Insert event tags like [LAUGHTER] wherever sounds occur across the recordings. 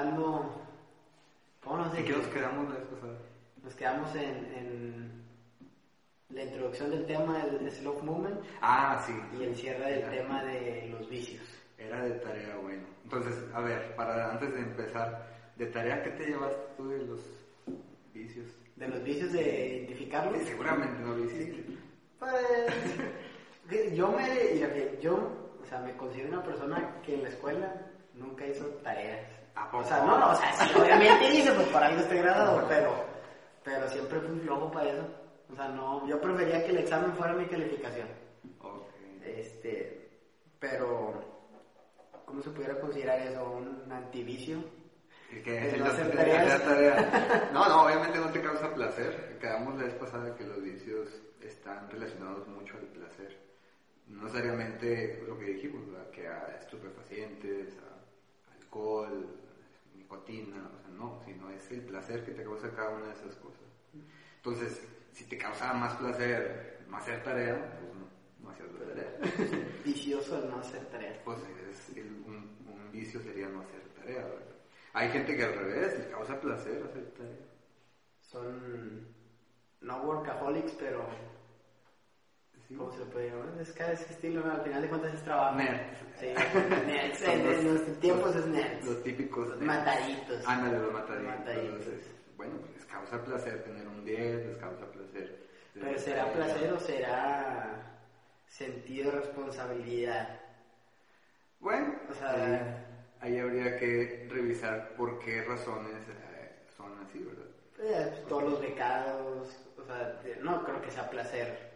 hablando, ¿cómo nos ¿En qué nos quedamos la vez pasada? Nos quedamos en, en la introducción del tema del slow movement Ah, sí. y el cierre del tema de los vicios. Era de tarea, bueno. Entonces, a ver, para antes de empezar, ¿de tarea qué te llevaste tú de los vicios? De los vicios de identificarlos. Sí, seguramente no lo hiciste. Pues, yo me, yo, o sea, me considero una persona que en la escuela nunca hizo tareas. ¿A poco? O sea, no, no, o sea, sí, obviamente hice, pues por algo estoy graduado, pero, pero siempre fui flojo para eso. O sea, no, yo prefería que el examen fuera mi calificación. Ok. Este, pero, ¿cómo se pudiera considerar eso? ¿Un antivicio? ¿Y qué? El El no hacer tareas. tarea. [LAUGHS] No, no, obviamente no te causa placer. Quedamos la vez pasada que los vicios están relacionados mucho al placer. No necesariamente lo que dijimos, ¿verdad? que a estupefacientes, a alcohol, nicotina, o sea, no, sino es el placer que te causa cada una de esas cosas. Entonces, si te causaba más placer no hacer tarea, pues no, no hacías la tarea. [LAUGHS] Vicioso el no hacer tareas. Pues es el- un, un vicio sería no hacer tarea, ¿verdad? Hay gente que al revés, les causa placer hacer tarea. Son no workaholics, pero. ¿Cómo se puede llamar? Es cada ese estilo, ¿no? al final de cuentas es trabajo. Nerds. Sí, [LAUGHS] nerds. En, los- en nuestros tiempos es nerds. Los típicos. nerds. Mataditos. Ándale, los mataditos. Mataditos. Entonces, bueno, pues les causa placer tener un 10, les causa placer. Pero ¿será placer o será sentido de responsabilidad? Bueno, O sea, ahí, ahí habría que revisar por qué razones eh, son así, ¿verdad? eh, todos los becados, o sea, no creo que sea placer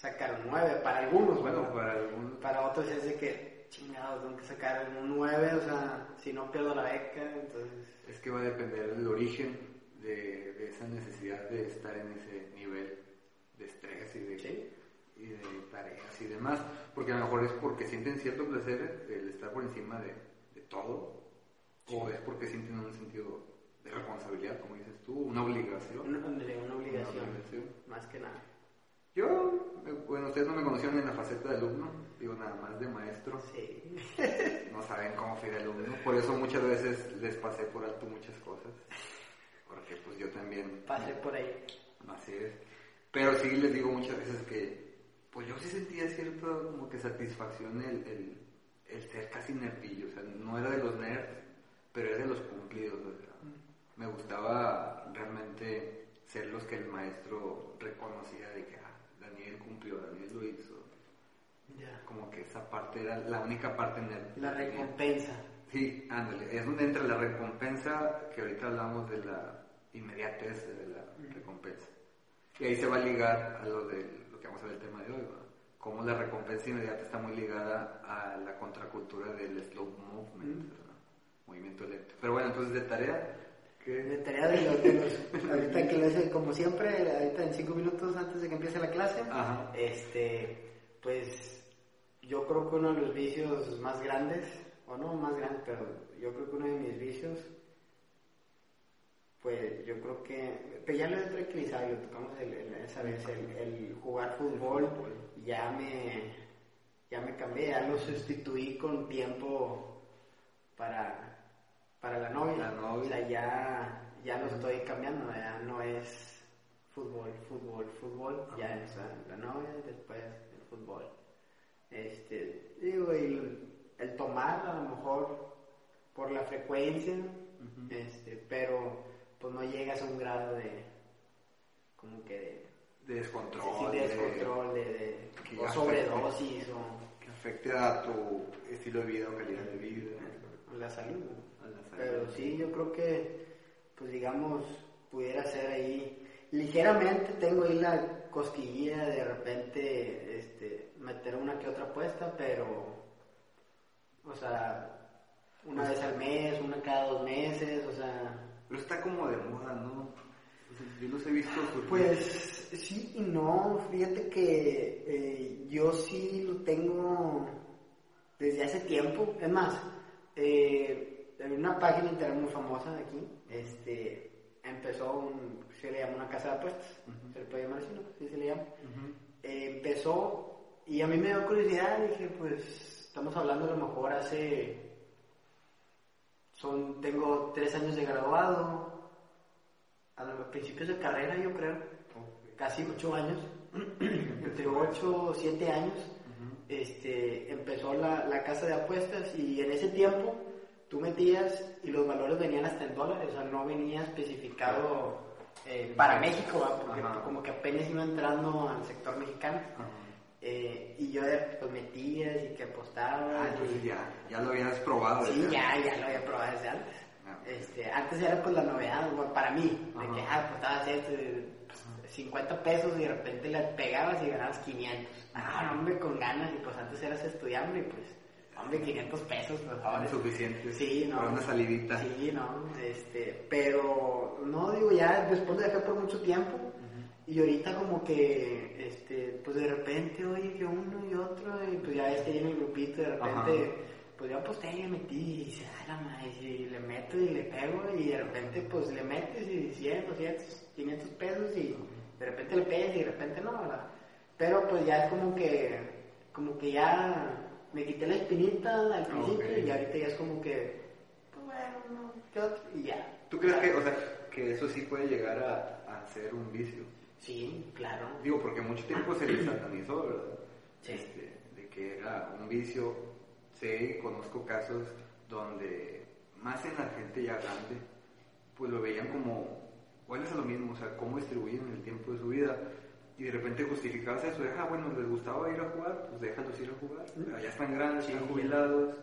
sacar un 9 para algunos, Bueno, ¿verdad? para algunos. Para otros es de que, chingados, tengo que sacar un 9, o sea, si no pierdo la beca, entonces... Es que va a depender del origen de, de esa necesidad de estar en ese nivel de estrés y de, Sí. y de tareas y demás. Porque a lo mejor es porque sienten cierto placer el estar por encima de, de todo, o es porque sienten un sentido de responsabilidad, como dices tú, una obligación. Una, una obligación, Una obligación. más que nada. Yo, bueno, ustedes no me conocieron en la faceta de alumno, digo nada más de maestro. Sí. [LAUGHS] no saben cómo fui de alumno. Por eso muchas veces les pasé por alto muchas cosas. Porque pues yo también, Pasé por ahí. así es. Pero sí les digo muchas veces que, pues yo sí sentía cierto como que satisfacción el, el, el ser casi nerdillo. O sea, no era de los nerds, pero era de los cumplidos. o sea, me gustaba realmente ser los que el maestro reconocía de que, Daniel cumplió, Daniel lo hizo. Ya. Como que esa parte era la única parte nerd. La que tenía. recompensa. Sí, ándale, es donde entra la recompensa, que ahorita hablamos de la inmediatez de la recompensa. Y ahí se va a ligar a lo de lo que vamos a ver el tema de hoy, ¿verdad? Cómo la recompensa inmediata está muy ligada a la contracultura del slow movement, ¿verdad? movimiento lento. Pero bueno, entonces de tarea, De que tarea de los, de los- ahorita que lo hice como siempre, ahorita en cinco minutos antes de que empiece la clase, Ajá. este, pues yo creo que uno de los vicios más grandes, o no más grande, pero yo creo que uno de mis vicios, pues yo creo que, pero ya lo he tranquilizado, lo tocamos el, el- esa vez, el, el jugar fútbol, ya me, ya me cambié, ya lo sustituí con tiempo para, para la novia. La novia. O sea, ya, ya lo estoy cambiando, ya no es fútbol, fútbol, fútbol, ya es la novia, después el fútbol. Este, digo, y el tomar a lo mejor por la frecuencia, este, pero pues no llegas a un grado de como que de, de descontrol, sí, de de- descontrol, de, de- o afecte. sobredosis o que afecte a tu estilo de vida o calidad de vida. a la salud. a la salud. Pero sí, yo creo que, pues digamos, pudiera ser ahí. Ligeramente tengo ahí la cosquillita de repente este, meter una que otra apuesta, pero, o sea, una vez al mes, una cada dos meses, o sea, Pero está como de moda, ¿no? Yo los he visto surgir. pues sí y no. Fíjate que eh, yo sí lo tengo desde hace tiempo. Es más, eh, en una página internet muy famosa de aquí, este, empezó un, se le llama una casa de apuestas. Ujú. Se le puede llamar así, ¿no? Sí se le llama. Eh, empezó y a mí me dio curiosidad. Dije, pues estamos hablando a lo mejor hace son, tengo tres años de graduado, a los principios de carrera yo creo, casi ocho años, [COUGHS] entre ocho o siete años, este, empezó la, la casa de apuestas y en ese tiempo tú metías y los valores venían hasta en dólares, o sea, no venía especificado eh, para México, ¿va? porque Ajá. como que apenas iba entrando al sector mexicano. Eh, y yo pues metías y que apostaba. Ah, y- ya, ya lo habías probado. Sí, ya, ya lo había probado desde antes. Ah. Este, antes era pues la novedad, bueno, para mí, de que, ah, apostabas esto, pues, 50 pesos y de repente le pegabas y ganabas 500. Ah, no, hombre, con ganas, y pues antes eras estudiante y pues, hombre, 500 pesos, por favor. Es suficiente. Sí, no. Para una salidita. Sí, no, este, pero, no, digo, ya después lo dejé por mucho tiempo. Y ahorita como que, este, pues de repente, oye, que uno y otro, y pues ya ahí en el grupito, de repente, Ajá. pues yo aposté y le metí, y dice, ay, la madre, y le meto y le pego, y de repente, pues le metes y 100, 200, 500 pesos, y de repente le pegas y de repente no, ¿verdad? Pero pues ya es como que, como que ya me quité la espinita al principio, Ok. y ahorita ya es como que, pues bueno, no. Y ya. ¿Tú crees que, o sea, que eso sí puede llegar a, a ser un vicio? Sí, claro. Digo, porque mucho tiempo se le [CLEARS THROAT] satanizó, ¿verdad? Sí. Este, de que era un vicio. Sé, conozco casos donde, más en la gente ya grande, pues lo veían como, bueno, es lo mismo, o sea, cómo distribuyen el tiempo de su vida. Y de repente justificabas eso, de, ah, bueno, les gustaba ir a jugar, pues déjalos ir a jugar. Ya están grandes, Sí. están jubilados,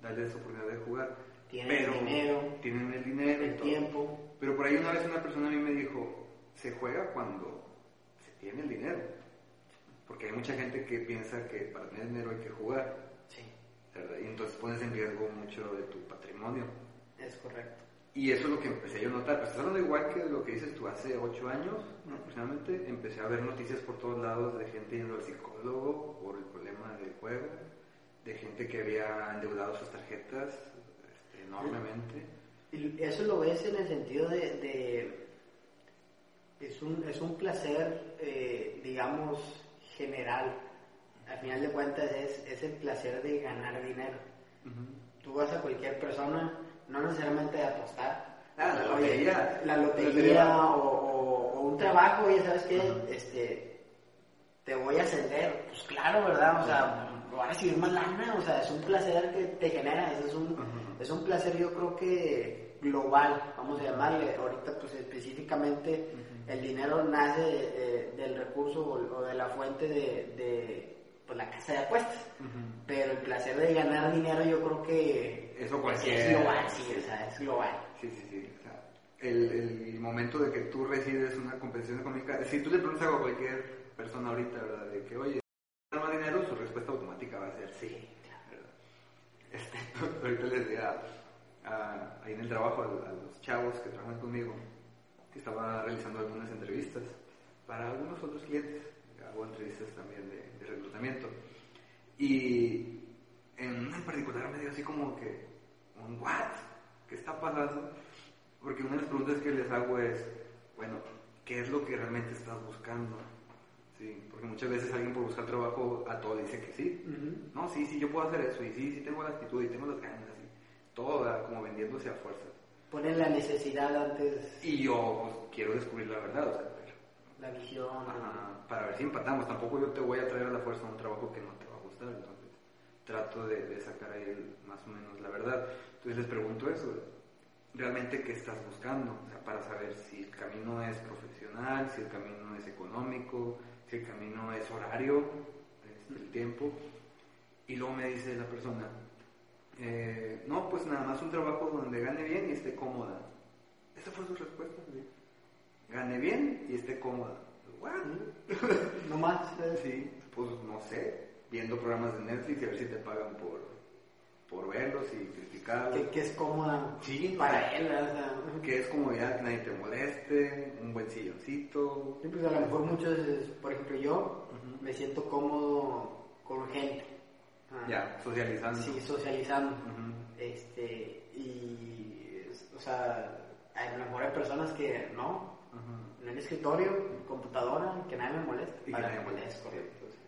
darles oportunidad de jugar. Tienen Pero el dinero, Tienen el dinero. el tiempo. Pero por ahí una vez una persona a mí me dijo, se juega cuando se tiene el dinero. Porque hay mucha gente que piensa que para tener dinero hay que jugar, Sí, ¿verdad? Y entonces pones en riesgo mucho de tu patrimonio. es correcto. Y eso es lo que empecé yo a notar. Pues estás hablando igual que lo que dices tú hace ocho años, ¿no? aproximadamente, empecé a ver noticias por todos lados de gente yendo al psicólogo por el problema del juego, de gente que había endeudado sus tarjetas este, enormemente. Y eso lo ves en el sentido de... de- es, un, es un placer, eh, digamos, general. Al final de cuentas es, es el placer de ganar dinero. Tú vas a cualquier persona, no necesariamente de apostar. Ah, la lotería. La lotería o, o- o un trabajo, oye, ¿sabes qué? Ajá. Este, te voy a ascender. Pues claro, ¿verdad? O sea, voy a recibir más lana. O sea, es un placer que te genera. Es un, es un placer, yo creo que global, vamos a llamarle. Ahorita, pues específicamente, el dinero nace eh, del recurso o, o de la fuente de, de pues, la casa de apuestas. Pero el placer de ganar dinero, yo creo que Eso es cualquier- global, sí, o sea, es global. Sí, sí, sí. O sea, el, el momento de que tú recibes una compensación económica, si tú le preguntas a cualquier persona ahorita, ¿verdad? De que, oye, ¿ganas más dinero? Su respuesta automática va a ser sí. Este, [LAUGHS] ahorita les decía a- ahí en el trabajo a, a los chavos que trabajan conmigo, que estaba realizando algunas entrevistas para algunos otros clientes. Hago entrevistas también de, de reclutamiento. Y en una en particular me dio así como que, un what? ¿Qué está pasando? Porque una de las preguntas que les hago es, bueno, ¿qué es lo que realmente estás buscando? Sí, porque muchas veces alguien por buscar trabajo a todo dice que sí. No, sí, sí, yo puedo hacer eso, y sí, sí tengo la actitud, y tengo las ganas, y todo, como vendiéndose a fuerza. Ponen la necesidad antes, Y yo pues, quiero descubrir la verdad, o sea, la visión. ajá, para ver si empatamos. Tampoco yo te voy a traer a la fuerza a un trabajo que no te va a gustar, entonces trato de, de sacar ahí el- más o menos la verdad. Entonces les pregunto eso, realmente qué estás buscando, o sea, para saber si el camino es profesional, si el camino es económico, si el camino es horario, es el tiempo. Y luego me dice la persona, eh, no, pues nada más un trabajo donde gane bien y esté cómoda. Esa fue su respuesta. ¿sí? Gane bien y esté cómoda. What? No [LAUGHS] más. Sí, pues no sé, viendo programas de Netflix y a ver si te pagan por, por verlos y criticarlos. que, que es cómoda Sí, para él. O sea, Que es comodidad, que nadie te moleste, un buen silloncito. Sí, pues a lo mejor muchos, por ejemplo, yo Ujú. me siento cómodo con gente. Ah, Ya, socializando. Sí, socializando. Ujú. Este, y, o sea, a lo mejor hay personas que no. En el escritorio, computadora, que nadie me moleste. Y que Para- nadie moleste. Es correcto. sí.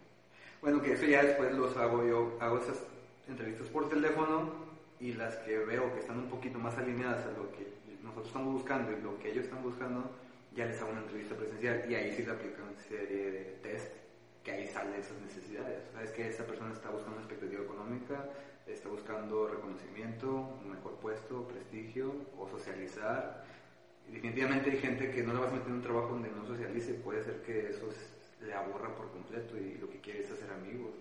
Bueno, que eso ya después los hago yo, hago esas entrevistas por teléfono y las que veo que están un poquito más alineadas a lo que nosotros estamos buscando y lo que ellos están buscando, ya les hago una entrevista presencial y ahí sí le aplican una serie de test que ahí salen esas necesidades. Sabes que esa persona está buscando una expectativa económica, está buscando reconocimiento, un mejor puesto, prestigio o socializar. Y definitivamente hay gente que no le vas a meter en un trabajo donde no socialice, puede ser que eso le aburra por completo y lo que quiere es hacer amigos.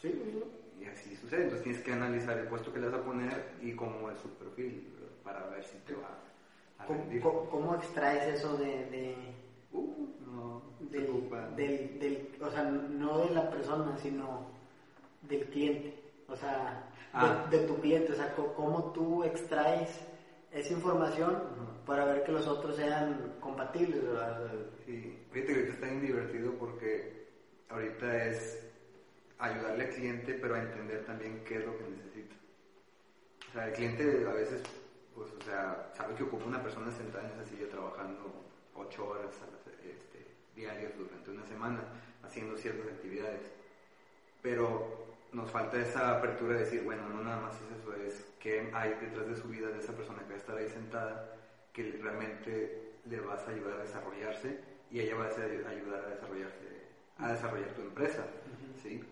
Sí, sí. Y así sucede, entonces tienes que analizar el puesto que le vas a poner y cómo es su perfil para ver si te va a rendir. ¿Cómo, cómo extraes eso de, de, Uh, no, del, del, del- o sea, no de la persona, sino del cliente? O sea, de- Ah. de, tu cliente, o sea, cómo tú extraes esa información para ver que los otros sean compatibles, ¿verdad? Sí, fíjate que ahorita está bien divertido porque ahorita es ayudarle al cliente, pero a entender también qué es lo que necesita. O sea, el cliente a veces, pues, o sea, sabe que ocupa una persona sentada en esa silla trabajando ocho horas este, diarias durante una semana, haciendo ciertas actividades. Pero nos falta esa apertura de decir, bueno, no nada más es eso, es qué hay detrás de su vida de esa persona que va a estar ahí sentada, que realmente le vas a ayudar a desarrollarse y ella va a ayudar a desarrollarse, a desarrollar tu empresa, ¿sí?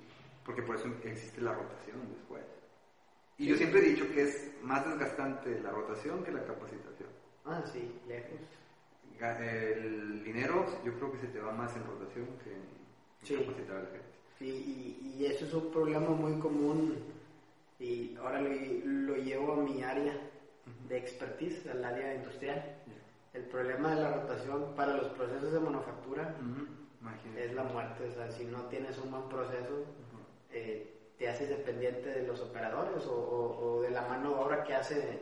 Porque por eso existe la rotación después. Y yo siempre he dicho que es más desgastante la rotación que la capacitación. Ah, sí, lejos. El dinero yo creo que se te va más en rotación que en Sí. capacitar a la gente. Sí, y, y eso es un problema muy común y ahora lo, lo llevo a mi área de expertise, al área industrial. El problema de la rotación para los procesos de manufactura es la muerte, o sea, si no tienes un buen proceso, eh, te haces dependiente de los operadores o, o- o de la mano de obra que hace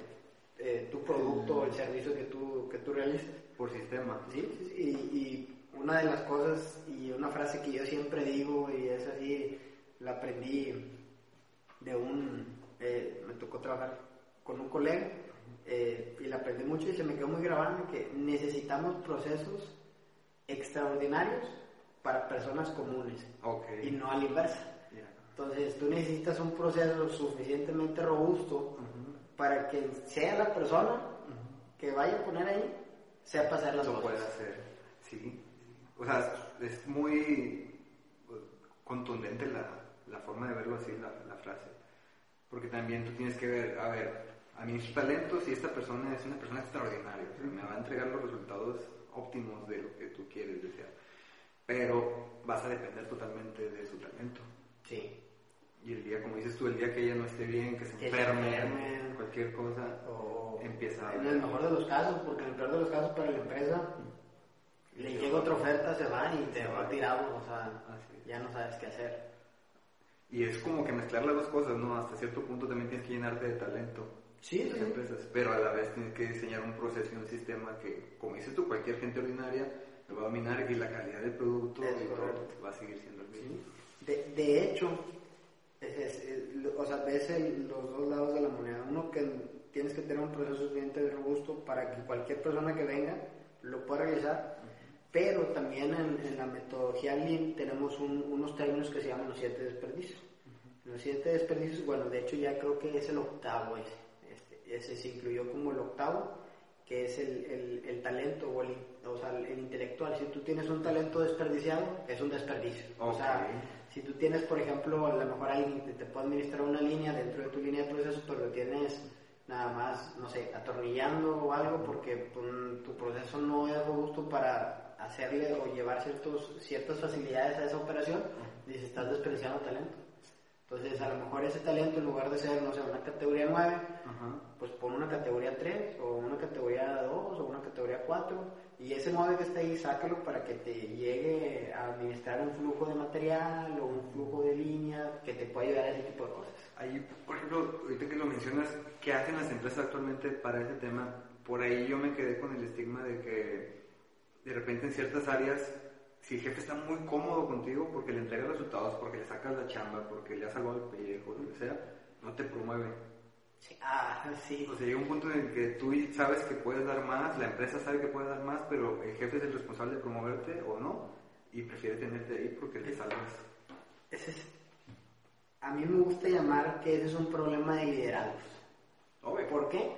eh, tu producto o el servicio que tú, que tú realizas. Por sistema. Sí, sí, sí, Y, y una de las cosas y una frase que yo siempre digo y es así, la aprendí de un, eh, me tocó trabajar con un colega eh, y la aprendí mucho y se me quedó muy grabado que necesitamos procesos extraordinarios para personas comunes Ok. y no a la inversa. Entonces tú necesitas un proceso suficientemente robusto Ujú. para que sea la persona que vaya a poner ahí sepa hacer las Lo puede cosas. hacer, sí. O sea, es muy pues, contundente la, la forma de verlo así, la, la frase. Porque también tú tienes que ver, a ver, administro talentos y esta persona es una persona extraordinaria. o sea, me va a entregar los resultados óptimos de lo que tú quieres desear. Pero vas a depender totalmente de su talento. Sí. Y el día, como dices tú, el día que ella no esté bien, que se Que enferme, enferme. cualquier cosa, O Empieza a en el mejor de los casos, porque en el peor de los casos para la empresa le llega otra oferta, se va y te va tirado, o sea, Así ya no sabes qué hacer. Y es como que mezclar las dos cosas, ¿no? Hasta cierto punto también tienes que llenarte de talento. Sí, las sí. empresas, pero a la vez tienes que diseñar un proceso y un sistema que, como dices tú, cualquier gente ordinaria lo va a dominar y la calidad del producto y todo va a seguir siendo el mismo. De, de hecho, es- es- es- o sea, ves el- los dos lados de la moneda. Uno que tienes que tener un proceso suficientemente robusto para que cualquier persona que venga lo pueda realizar, pero también en, en la metodología Lean tenemos un- unos términos que se llaman los siete desperdicios. Los siete desperdicios, bueno, de hecho ya creo que es el octavo ese. Ese se incluyó como el octavo, que es el, el- el talento o el, o sea, el intelectual. Si tú tienes un talento desperdiciado, es un desperdicio. O sea, si tú tienes, por ejemplo, a lo mejor alguien que te puede administrar una línea dentro de tu línea de procesos, pero lo tienes nada más, no sé, atornillando o algo porque pues, tu proceso no es robusto para hacerle o llevar ciertos, ciertas facilidades a esa operación, dices, estás desperdiciando talento. Entonces, a lo mejor ese talento, en lugar de ser, no sé, una categoría 9, Ajá. pues pon una categoría 3 o una categoría 2 o una categoría 4 y ese 9 que está ahí sácalo para que te llegue a administrar un flujo de material o un flujo de línea que te pueda ayudar a ese tipo de cosas. Ahí, por ejemplo, ahorita que lo mencionas, ¿qué hacen las empresas actualmente para ese tema? Por ahí yo me quedé con el estigma de que de repente en ciertas áreas, si el jefe está muy cómodo contigo porque le entrega resultados, porque le sacas la chamba, porque le has salvado el pellejo, lo que sea, no te promueve. Sí, ah, sí. O sea, llega un punto en el que tú sabes que puedes dar más, la empresa sabe que puede dar más, pero el jefe es el responsable de promoverte o no, y prefiere tenerte ahí porque le salvas. Ese es- a mí me gusta llamar que ese es un problema de liderazgos. ¿Por qué?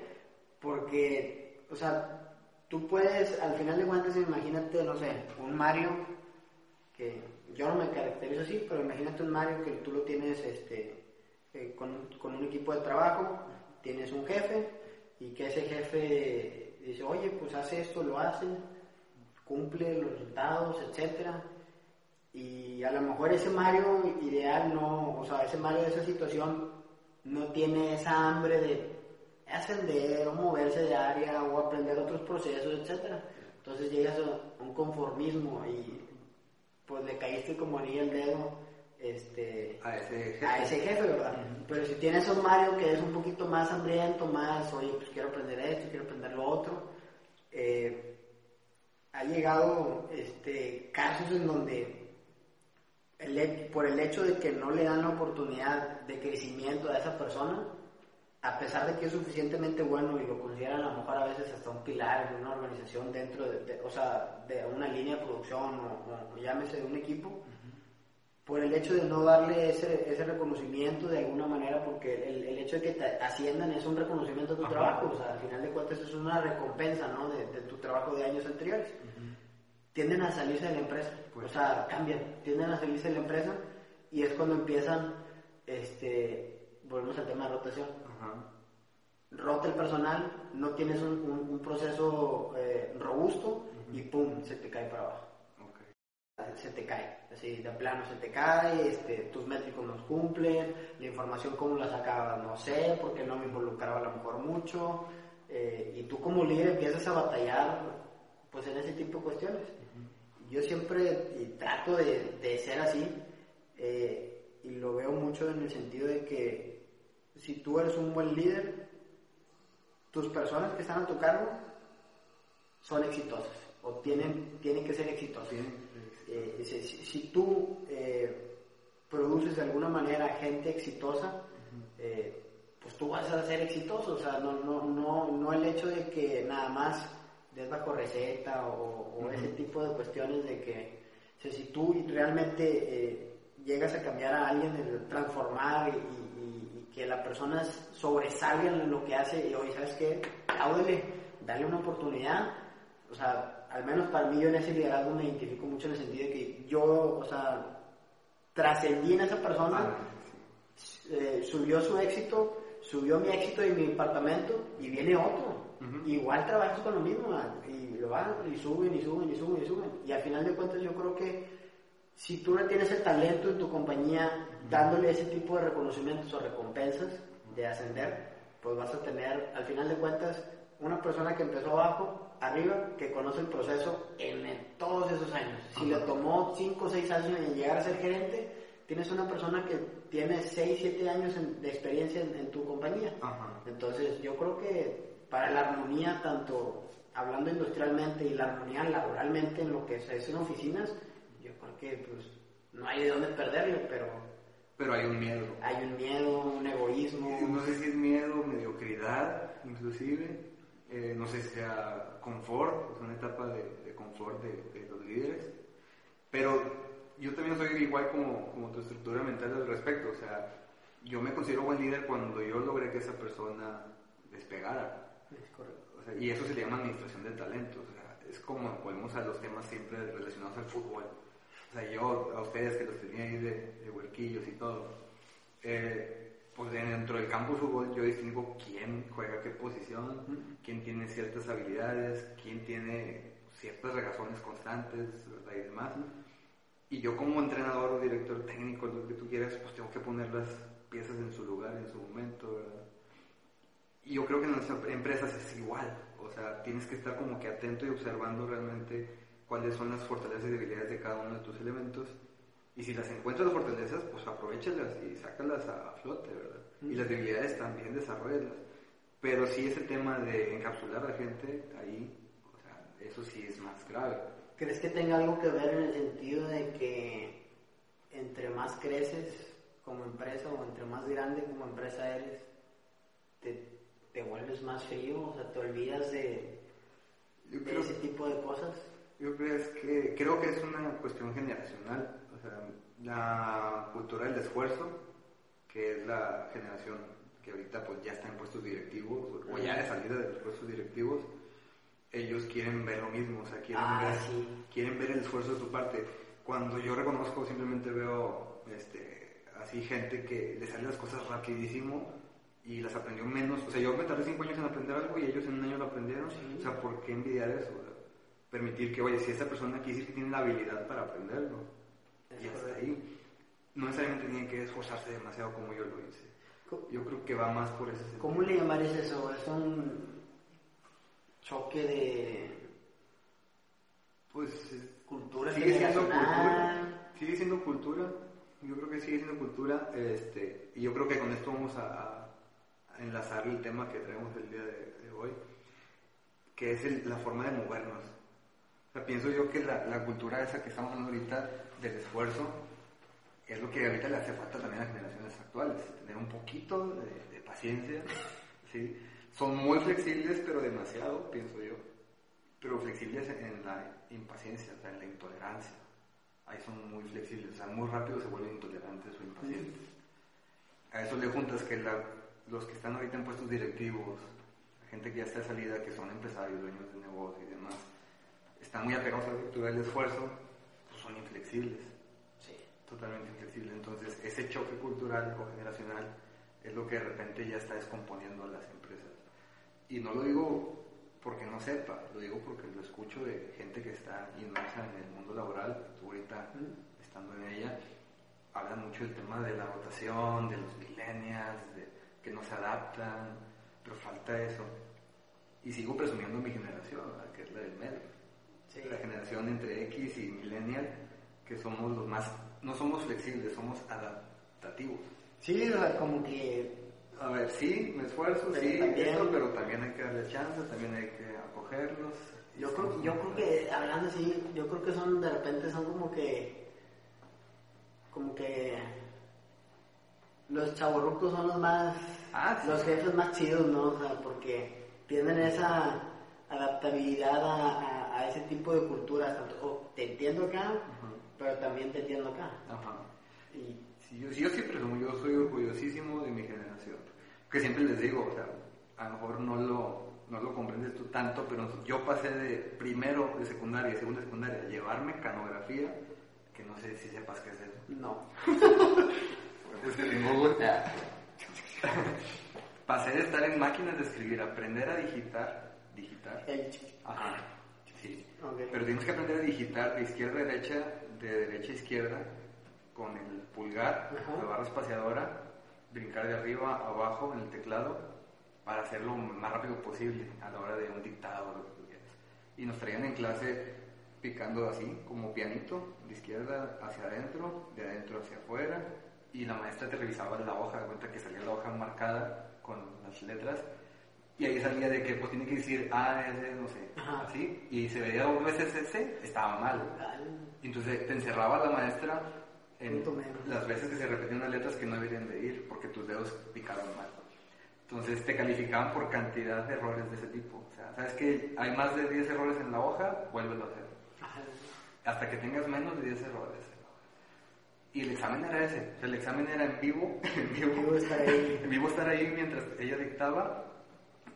Porque, o sea, tú puedes, al final de cuentas, imagínate, no sé, un Mario, yo no me caracterizo así, pero imagínate un Mario que tú lo tienes este, eh, con, con un equipo de trabajo, tienes un jefe, y que ese jefe dice, oye, pues hace esto, lo hace, cumple los resultados, etcétera. Y a lo mejor ese Mario ideal no, o sea, ese Mario de esa situación no tiene esa hambre de ascender o moverse de área o aprender otros procesos, etcétera. Entonces llegas a un conformismo y pues le caíste como anillo el dedo este, a ese jefe, a ese jefe ¿verdad? Pero si tienes un Mario que es un poquito más hambriento, más, oye, pues quiero aprender esto, quiero aprender lo otro, eh, ha llegado este, casos en donde por el hecho de que no le dan la oportunidad de crecimiento a esa persona, a pesar de que es suficientemente bueno y lo consideran a lo mejor a veces hasta un pilar de una organización dentro de, o sea, de una línea de producción o, llámese de un equipo, por el hecho de no darle ese, ese reconocimiento de alguna manera, porque el, el hecho de que te asciendan es un reconocimiento de tu trabajo, o sea, al final de cuentas es una recompensa, ¿no? De, tu trabajo de años anteriores. Tienden a salirse de la empresa, pues. o sea, cambian, tienden a salirse de la empresa y es cuando empiezan, este, volvemos al tema de rotación. Rota el personal, no tienes un, un, proceso eh, robusto y pum, se te cae para abajo. Se te cae, así de plano se te cae, este, tus métricos no cumplen, la información cómo la sacaba no sé, porque no me involucraba a lo mejor mucho, eh, y tú como líder empiezas a batallar pues en ese tipo de cuestiones. Yo siempre trato de, ser así, eh, y lo veo mucho en el sentido de que si tú eres un buen líder, tus personas que están a tu cargo son exitosas, o tienen, tienen que ser exitosas. Eh, si, tú eh, produces de alguna manera gente exitosa, eh, pues tú vas a ser exitoso, o sea, no, no, no, no el hecho de que nada más des bajo receta o, ese tipo de cuestiones de que, si tú realmente llegas a cambiar a alguien, transformar y, que la persona sobresalga en lo que hace y hoy, ¿sabes qué? Áudele, dale una oportunidad, o sea, al menos para mí yo en ese liderazgo me identifico mucho en el sentido de que yo, o sea, trascendí en esa persona, ah, eh, subió su éxito, subió mi éxito y mi departamento y viene otro. Igual trabajas con lo mismo y lo van y suben y suben y suben y suben. Y al final de cuentas yo creo que si tú no tienes el talento en tu compañía dándole ese tipo de reconocimientos o recompensas de ascender, pues vas a tener al final de cuentas una persona que empezó abajo arriba que conoce el proceso en, todos esos años. Si le tomó 5 o 6 años en llegar a ser gerente, tienes una persona que tiene 6, 7 años de experiencia en, tu compañía. Entonces yo creo que para la armonía, tanto hablando industrialmente y la armonía laboralmente en lo que es en oficinas, yo creo que pues no hay de dónde perderle, pero... Pero hay un miedo. Hay un miedo, un egoísmo. No sé si es miedo, mediocridad, inclusive eh, no sé si sea confort, es una etapa de, confort de, los líderes, pero yo también soy igual como, como tu estructura mental al respecto, o sea, yo me considero buen líder cuando yo logré que esa persona despegara. O sea, y eso se llama administración de talento, o sea, es como volvemos a los temas siempre relacionados al fútbol. O sea, yo a ustedes que los tenía ahí de, de huerquillos y todo, eh, pues dentro del campo de fútbol yo distingo quién juega qué posición, quién tiene ciertas habilidades, quién tiene ciertas regazones constantes, ¿verdad? Y demás. Y yo como entrenador o director técnico, lo que tú quieras, pues tengo que poner las piezas en su lugar, en su momento, ¿verdad? Y yo creo que en las empresas es igual, o sea, tienes que estar como que atento y observando realmente cuáles son las fortalezas y debilidades de cada uno de tus elementos y si las encuentras las fortalezas, pues aprovechalas y sácalas a flote, ¿verdad? Y las debilidades también desarrollas. Pero sí ese tema de encapsular a la gente, ahí, o sea, eso sí es más grave. ¿Crees que tenga algo que ver en el sentido de que entre más creces como empresa o entre más grande como empresa eres, te, te vuelves más frío? O sea, te olvidas de, de ese tipo de cosas. Yo creo, que, creo que es una cuestión generacional la cultura del esfuerzo, que es la generación que ahorita pues ya está en puestos directivos, o ya de salida de los puestos directivos, ellos quieren ver lo mismo, o sea, quieren, Ah, ver, sí. quieren ver el esfuerzo de tu parte. Cuando yo reconozco, simplemente veo este, así gente que le salen las cosas rapidísimo y las aprendió menos. O sea, yo me tardé cinco años en aprender algo y ellos en un año lo aprendieron. Sí. O sea, ¿por qué envidiar eso? Permitir que, oye, si esta persona quiere decir que tiene la habilidad para aprenderlo. Y hasta ahí. No necesariamente tiene que esforzarse demasiado como yo lo hice. Yo creo que va más por ese sentido. ¿Cómo le llamarías eso? ¿Es un choque de Pues es- cultura sigue siendo cultura. Sigue siendo cultura. Yo creo que sigue siendo cultura. Este, y yo creo que con esto vamos a, a- a enlazar el tema que traemos el día de, de hoy, que es el- la forma de movernos. Pienso yo que la, la cultura esa que estamos hablando ahorita del esfuerzo es lo que ahorita le hace falta también a las generaciones actuales, tener un poquito de, paciencia, ¿sí? Son muy flexibles, pero demasiado, pienso yo, pero flexibles en la impaciencia, en la intolerancia. Ahí son muy flexibles, o sea, muy rápido se vuelven intolerantes o impacientes. A eso le juntas que los que están ahorita en puestos directivos, gente que ya está de salida, que son empresarios, dueños de negocio y demás, están muy apegados a la cultura del esfuerzo, pues son inflexibles Sí. totalmente inflexible. Entonces, ese choque cultural o generacional es lo que de repente ya está descomponiendo a las empresas. Y no lo digo porque no sepa, lo digo porque lo escucho de gente que está inmersa en el mundo laboral, tú ahorita estando en ella, hablan mucho del tema de la rotación, de los millennials, de que no se adaptan, pero falta eso. Y sigo presumiendo mi generación, ¿verdad? que es la del medio Sí. la generación entre X y millennial, que somos los más, no somos flexibles, somos adaptativos. Sí, o sea, como que A ver, sí, me esfuerzo, Pero sí, también- pero también hay que darle chance, también hay que acogerlos. yo creo, yo creo que hablando así, yo creo que son de repente son como que como que los chavorrucos son los más Ah, sí. los jefes más chidos, ¿no? O sea, porque tienen esa adaptabilidad a, a- a ese tipo de culturas, tanto, oh, te entiendo acá, pero también te entiendo acá. Ajá. Y Sí, yo, sí presumo, yo soy orgullosísimo de mi generación. Que siempre les digo, o sea, a lo mejor no lo, no lo comprendes tú tanto, pero yo pasé de primero de secundaria, segundo de secundaria, a llevarme canografía, que no sé si sepas qué es eso. no. [LAUGHS] Pues que tengo. [LAUGHS] Pasé de estar en máquinas de escribir, aprender a digitar, digitar. El- Ajá, sí. ok. Pero tienes que aprender a digitar de izquierda a derecha, de derecha a izquierda, con el pulgar, Ajá. la barra espaciadora, brincar de arriba a abajo en el teclado para hacerlo lo más rápido posible a la hora de un dictado o lo que tú quieras. Y nos traían en clase picando así, como pianito, de izquierda hacia adentro, de adentro hacia afuera, y la maestra te revisaba la hoja, de cuenta que salía la hoja marcada con las letras, y ahí salía de que pues tiene que decir A, S, no sé, Ajá. así, y se veía ese, estaba mal. Entonces te encerraba la maestra en las veces que se repetían las letras que no deberían de ir porque tus dedos picaron mal. Entonces te calificaban por cantidad de errores de ese tipo. O sea, sabes que hay más de 10 errores en la hoja, vuélvelo a hacer. al- Hasta que tengas menos de 10 errores. Y el examen era ese. O sea, el examen era en vivo, [LAUGHS] en vivo, Vivo estar ahí. en vivo estar ahí mientras ella dictaba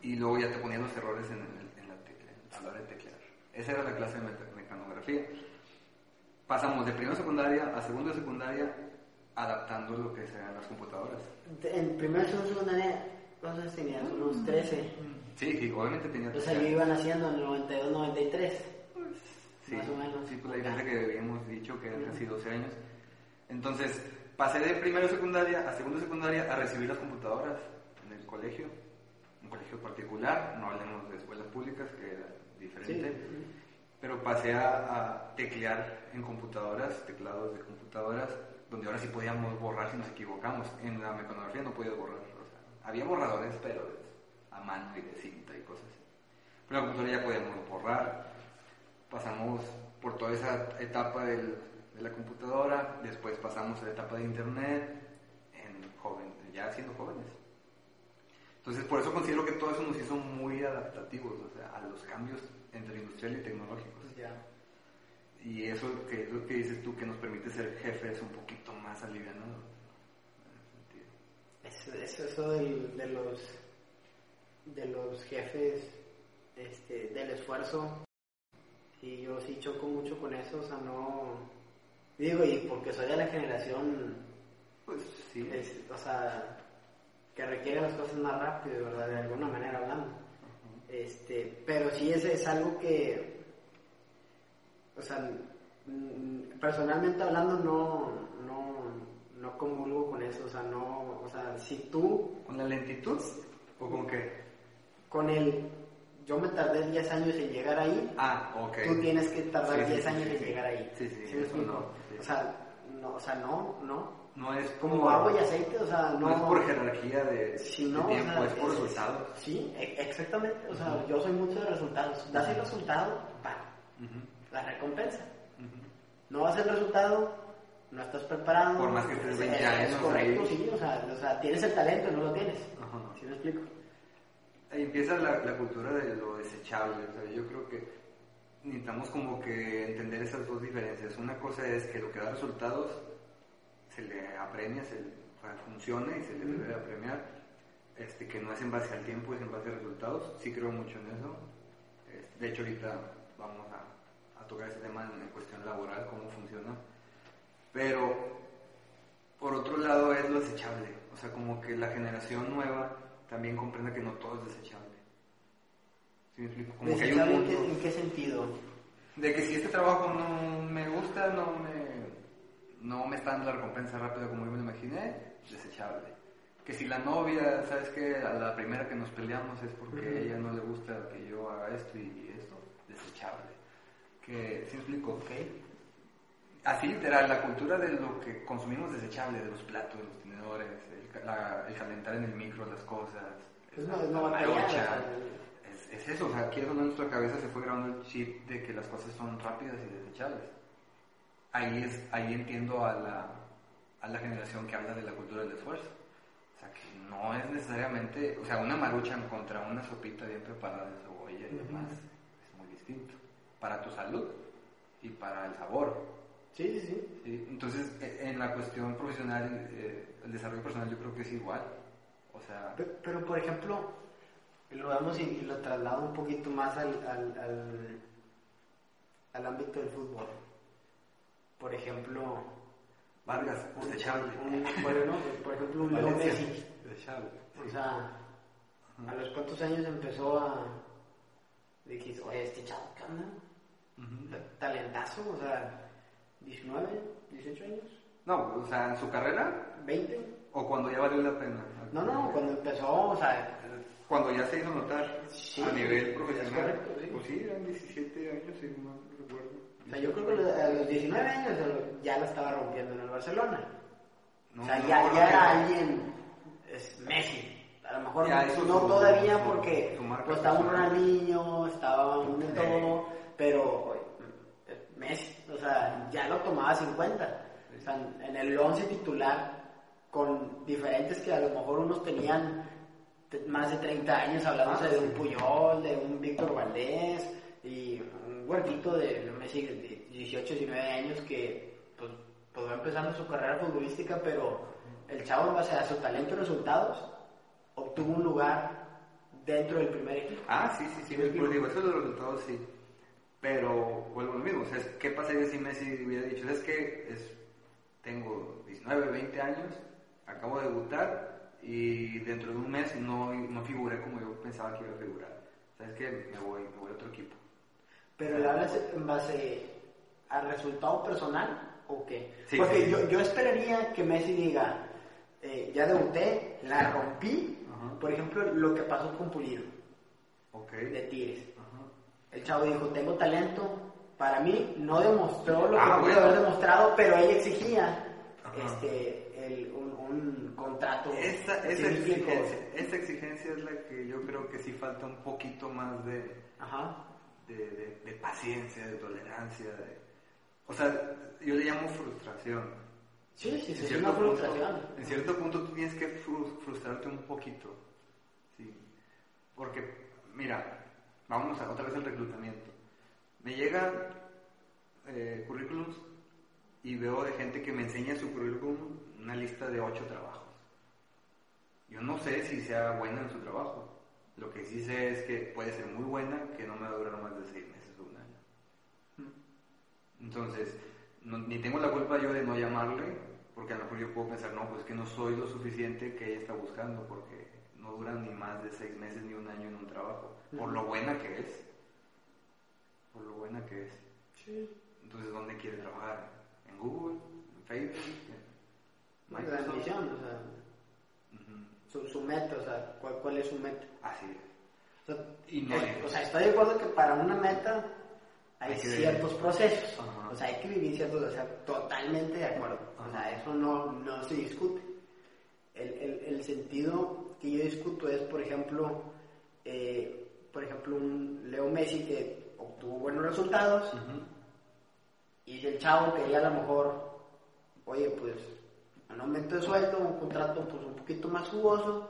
y luego ya te ponían los errores en, el- en la tecla, a la hora de teclear. Esa era la clase de meca- mecanografía. Pasamos de primero de secundaria a segundo de secundaria adaptando lo que sean las computadoras. En primera y secundaria, ¿cuántos tenías? Unos 13. Sí, sí, obviamente tenía O sea, yo iban haciendo en el 92, 93. Sí, más o menos. Sí, pues la diferencia que habíamos dicho que eran casi 12 años. Entonces, pasé de primero de secundaria a segundo de secundaria a recibir las computadoras en el colegio, un colegio particular, no hablemos de escuelas públicas, que era diferente, Sí. pero pasé a, a teclear en computadoras, teclados de computadoras, donde ahora sí podíamos borrar si nos equivocamos. En la mecanografía no podías borrar, o sea, había borradores, pero a mano y de cinta y cosas así. Pero la computadora ya podíamos borrar. Pasamos por toda esa etapa del- de la computadora, después pasamos a la etapa de internet, en joven, ya siendo jóvenes. Entonces, por eso considero que todo eso nos hizo muy adaptativos, o sea, a los cambios entre industrial y tecnológicos. Ya. Y eso que es lo que dices tú, que nos permite ser jefes un poquito más alivianados. Es eso, eso del- de los de los jefes este, del esfuerzo y yo sí choco mucho con eso, o sea, no digo y porque soy de la generación Pues sí. es- o sea, que requiere las cosas más rápido, ¿verdad? De alguna manera hablando. Este, pero sí es, es algo que, o sea, mm, personalmente hablando no, no, no comulgo con eso, o sea, no, o sea, si tú ¿Con la lentitud? ¿O con qué? con el, yo me tardé 10 años en llegar ahí, Ah, ok. tú tienes que tardar Sí, sí, 10 sí, años sí, en llegar ahí. Sí, sí, eso no, sí. O sea, no, o sea, no, no. No es Como por- agua y aceite, o sea, no. No es por jerarquía de, Si de no, o tiempo, sea, es por resultados. Sí, e- exactamente. O sea, yo soy mucho de resultados. Das el resultado, pa, Ujú, la recompensa. ujú. No das el resultado, no estás preparado. Por más que estés Es- 20 es, años Es correcto, ahí. sí. O sea, o sea, tienes el talento no lo tienes. ¿Sí me explico? Ahí empieza la, la cultura de lo desechable. O sea, yo creo que necesitamos como que entender esas dos diferencias. Una cosa es que lo que da resultados se le apremia, se le, o sea, funciona y se le debe de apremiar. Este, que no es en base al tiempo, es en base a resultados. Sí creo mucho en eso. De hecho, ahorita vamos a, a tocar ese tema en, en cuestión laboral, cómo funciona. Pero, por otro lado, es lo desechable. O sea, como que la generación nueva también comprende que no todo es desechable. ¿Sí me explico? Como que hay un ¿Desechable en, qué, mundo en qué sentido? de que si este trabajo no me gusta, no me, no me está dando la recompensa rápida como yo me lo imaginé, desechable. Que si la novia, ¿sabes que A la primera que nos peleamos es porque ella no le gusta que yo haga esto y esto, desechable. Que, ¿sí me explico? Ok. Así literal, la cultura de lo que consumimos desechable, de los platos, de los tenedores, el, la- el calentar en el micro las cosas, Pues la- no, Es, es eso, o sea, aquí es donde en nuestra cabeza se fue grabando el chip de que las cosas son rápidas y desechables. Ahí, es, ahí entiendo a la, a la generación que habla de la cultura del esfuerzo. O sea, que no es necesariamente, o sea, una marucha contra una sopita bien preparada de cebolla y demás es muy distinto. Para tu salud y para el sabor. Sí, sí, sí. ¿sí? Entonces, e- en la cuestión profesional, eh, el desarrollo personal yo creo que es igual. O sea, Pe- Pero, por ejemplo, lo vemos y y lo traslado un poquito más al, al, al, al ámbito del fútbol. Por ejemplo, Vargas, un, un- bueno, no, por ejemplo, un Leo Messi. O sea, a los cuantos años empezó a. Dijiste, oye, este chavo, ¿qué onda? Ujú. Ta- Talentazo, o sea, 19, 18 años, No, o sea, en su carrera 20. o cuando ya valió la pena. No, no, cuando empezó, o sea, Cuando ya se hizo notar Sí, a nivel es profesional. correcto, sí. Pues sí, eran 17 años, no recuerdo. O sea, yo creo que a los 19 años ya la estaba rompiendo en el Barcelona. No, o sea, no ya, ya era alguien, es Messi. A lo mejor Ya no, todavía su- porque pues, estaba un. Ronaldinho, estaba un de todo, pero Messi, o sea, ya lo tomaba 50. O sea, en el 11 titular, con diferentes que a lo mejor unos tenían te- más de 30 años, hablándose Ah, de un Puyol, de un Víctor Valdés y un huertito de De 18, 19 años que pues, pues va empezando su carrera futbolística, pero el chavo en base a su talento y resultados obtuvo un lugar dentro del primer equipo. Ah, sí, sí, sí, ¿Me pues digo, eso de los resultados sí. Pero vuelvo a lo mismo, o sea, ¿qué pasaría si Messi hubiera dicho, es que es, tengo 19, 20 años, acabo de debutar y dentro de un mes no, no figuré como yo pensaba que iba a figurar? ¿Sabes qué? Me voy, me voy a otro equipo. Pero le hablas en base al resultado personal o qué? Sí, Porque sí. Yo, yo esperaría que Messi diga, eh, ya debuté, la rompí. Ajá. Por ejemplo, lo que pasó con Pulido, Ok. de Tigres. El chavo dijo, tengo talento. Para mí no demostró lo que Ah, pudo bueno. haber demostrado, pero él exigía Ajá. este, el- un, un contrato. Esa, ¿Sí esa, exigencia, esa exigencia es la que yo creo que sí falta un poquito más de, Ajá. De, de- de paciencia, de tolerancia. de- o sea, yo le llamo frustración. Sí, sí, En sí, es cierto una punto- frustración. en cierto punto tú tienes que fru- frustrarte un poquito. ¿sí? Porque, mira, vamos a, otra vez al reclutamiento. Me llegan eh, currículums y veo de gente que me enseña su currículum una lista de ocho trabajos. sé si sea buena en su trabajo. Lo que sí sé es que puede ser muy buena, que no me va a durar más de seis meses o un año. Entonces, ni tengo la culpa yo de no llamarle, porque a lo mejor yo puedo pensar, no, pues que no soy lo suficiente que ella está buscando, porque no duran ni más de seis meses ni un año en un trabajo, por lo buena que es. Por lo buena que es. Sí. Entonces, ¿dónde quiere trabajar? ¿En Google? ¿En Facebook? ¿En La ambición, o sea, su, su, meta, o sea, ¿cuál, cuál es su meta? Así es. O sea, y no, o sea, estoy de acuerdo que para una meta hay, Hay que ciertos procesos, Ajá. o sea, hay que vivir ciertos, o sea, totalmente de acuerdo, o sea, eso no, no se discute. El, el, el sentido que yo discuto es, por ejemplo, eh, por ejemplo, un Leo Messi que obtuvo buenos resultados Ujú. y si el chavo quería a lo mejor, oye, pues, un aumento de sueldo, un contrato pues un poquito más jugoso,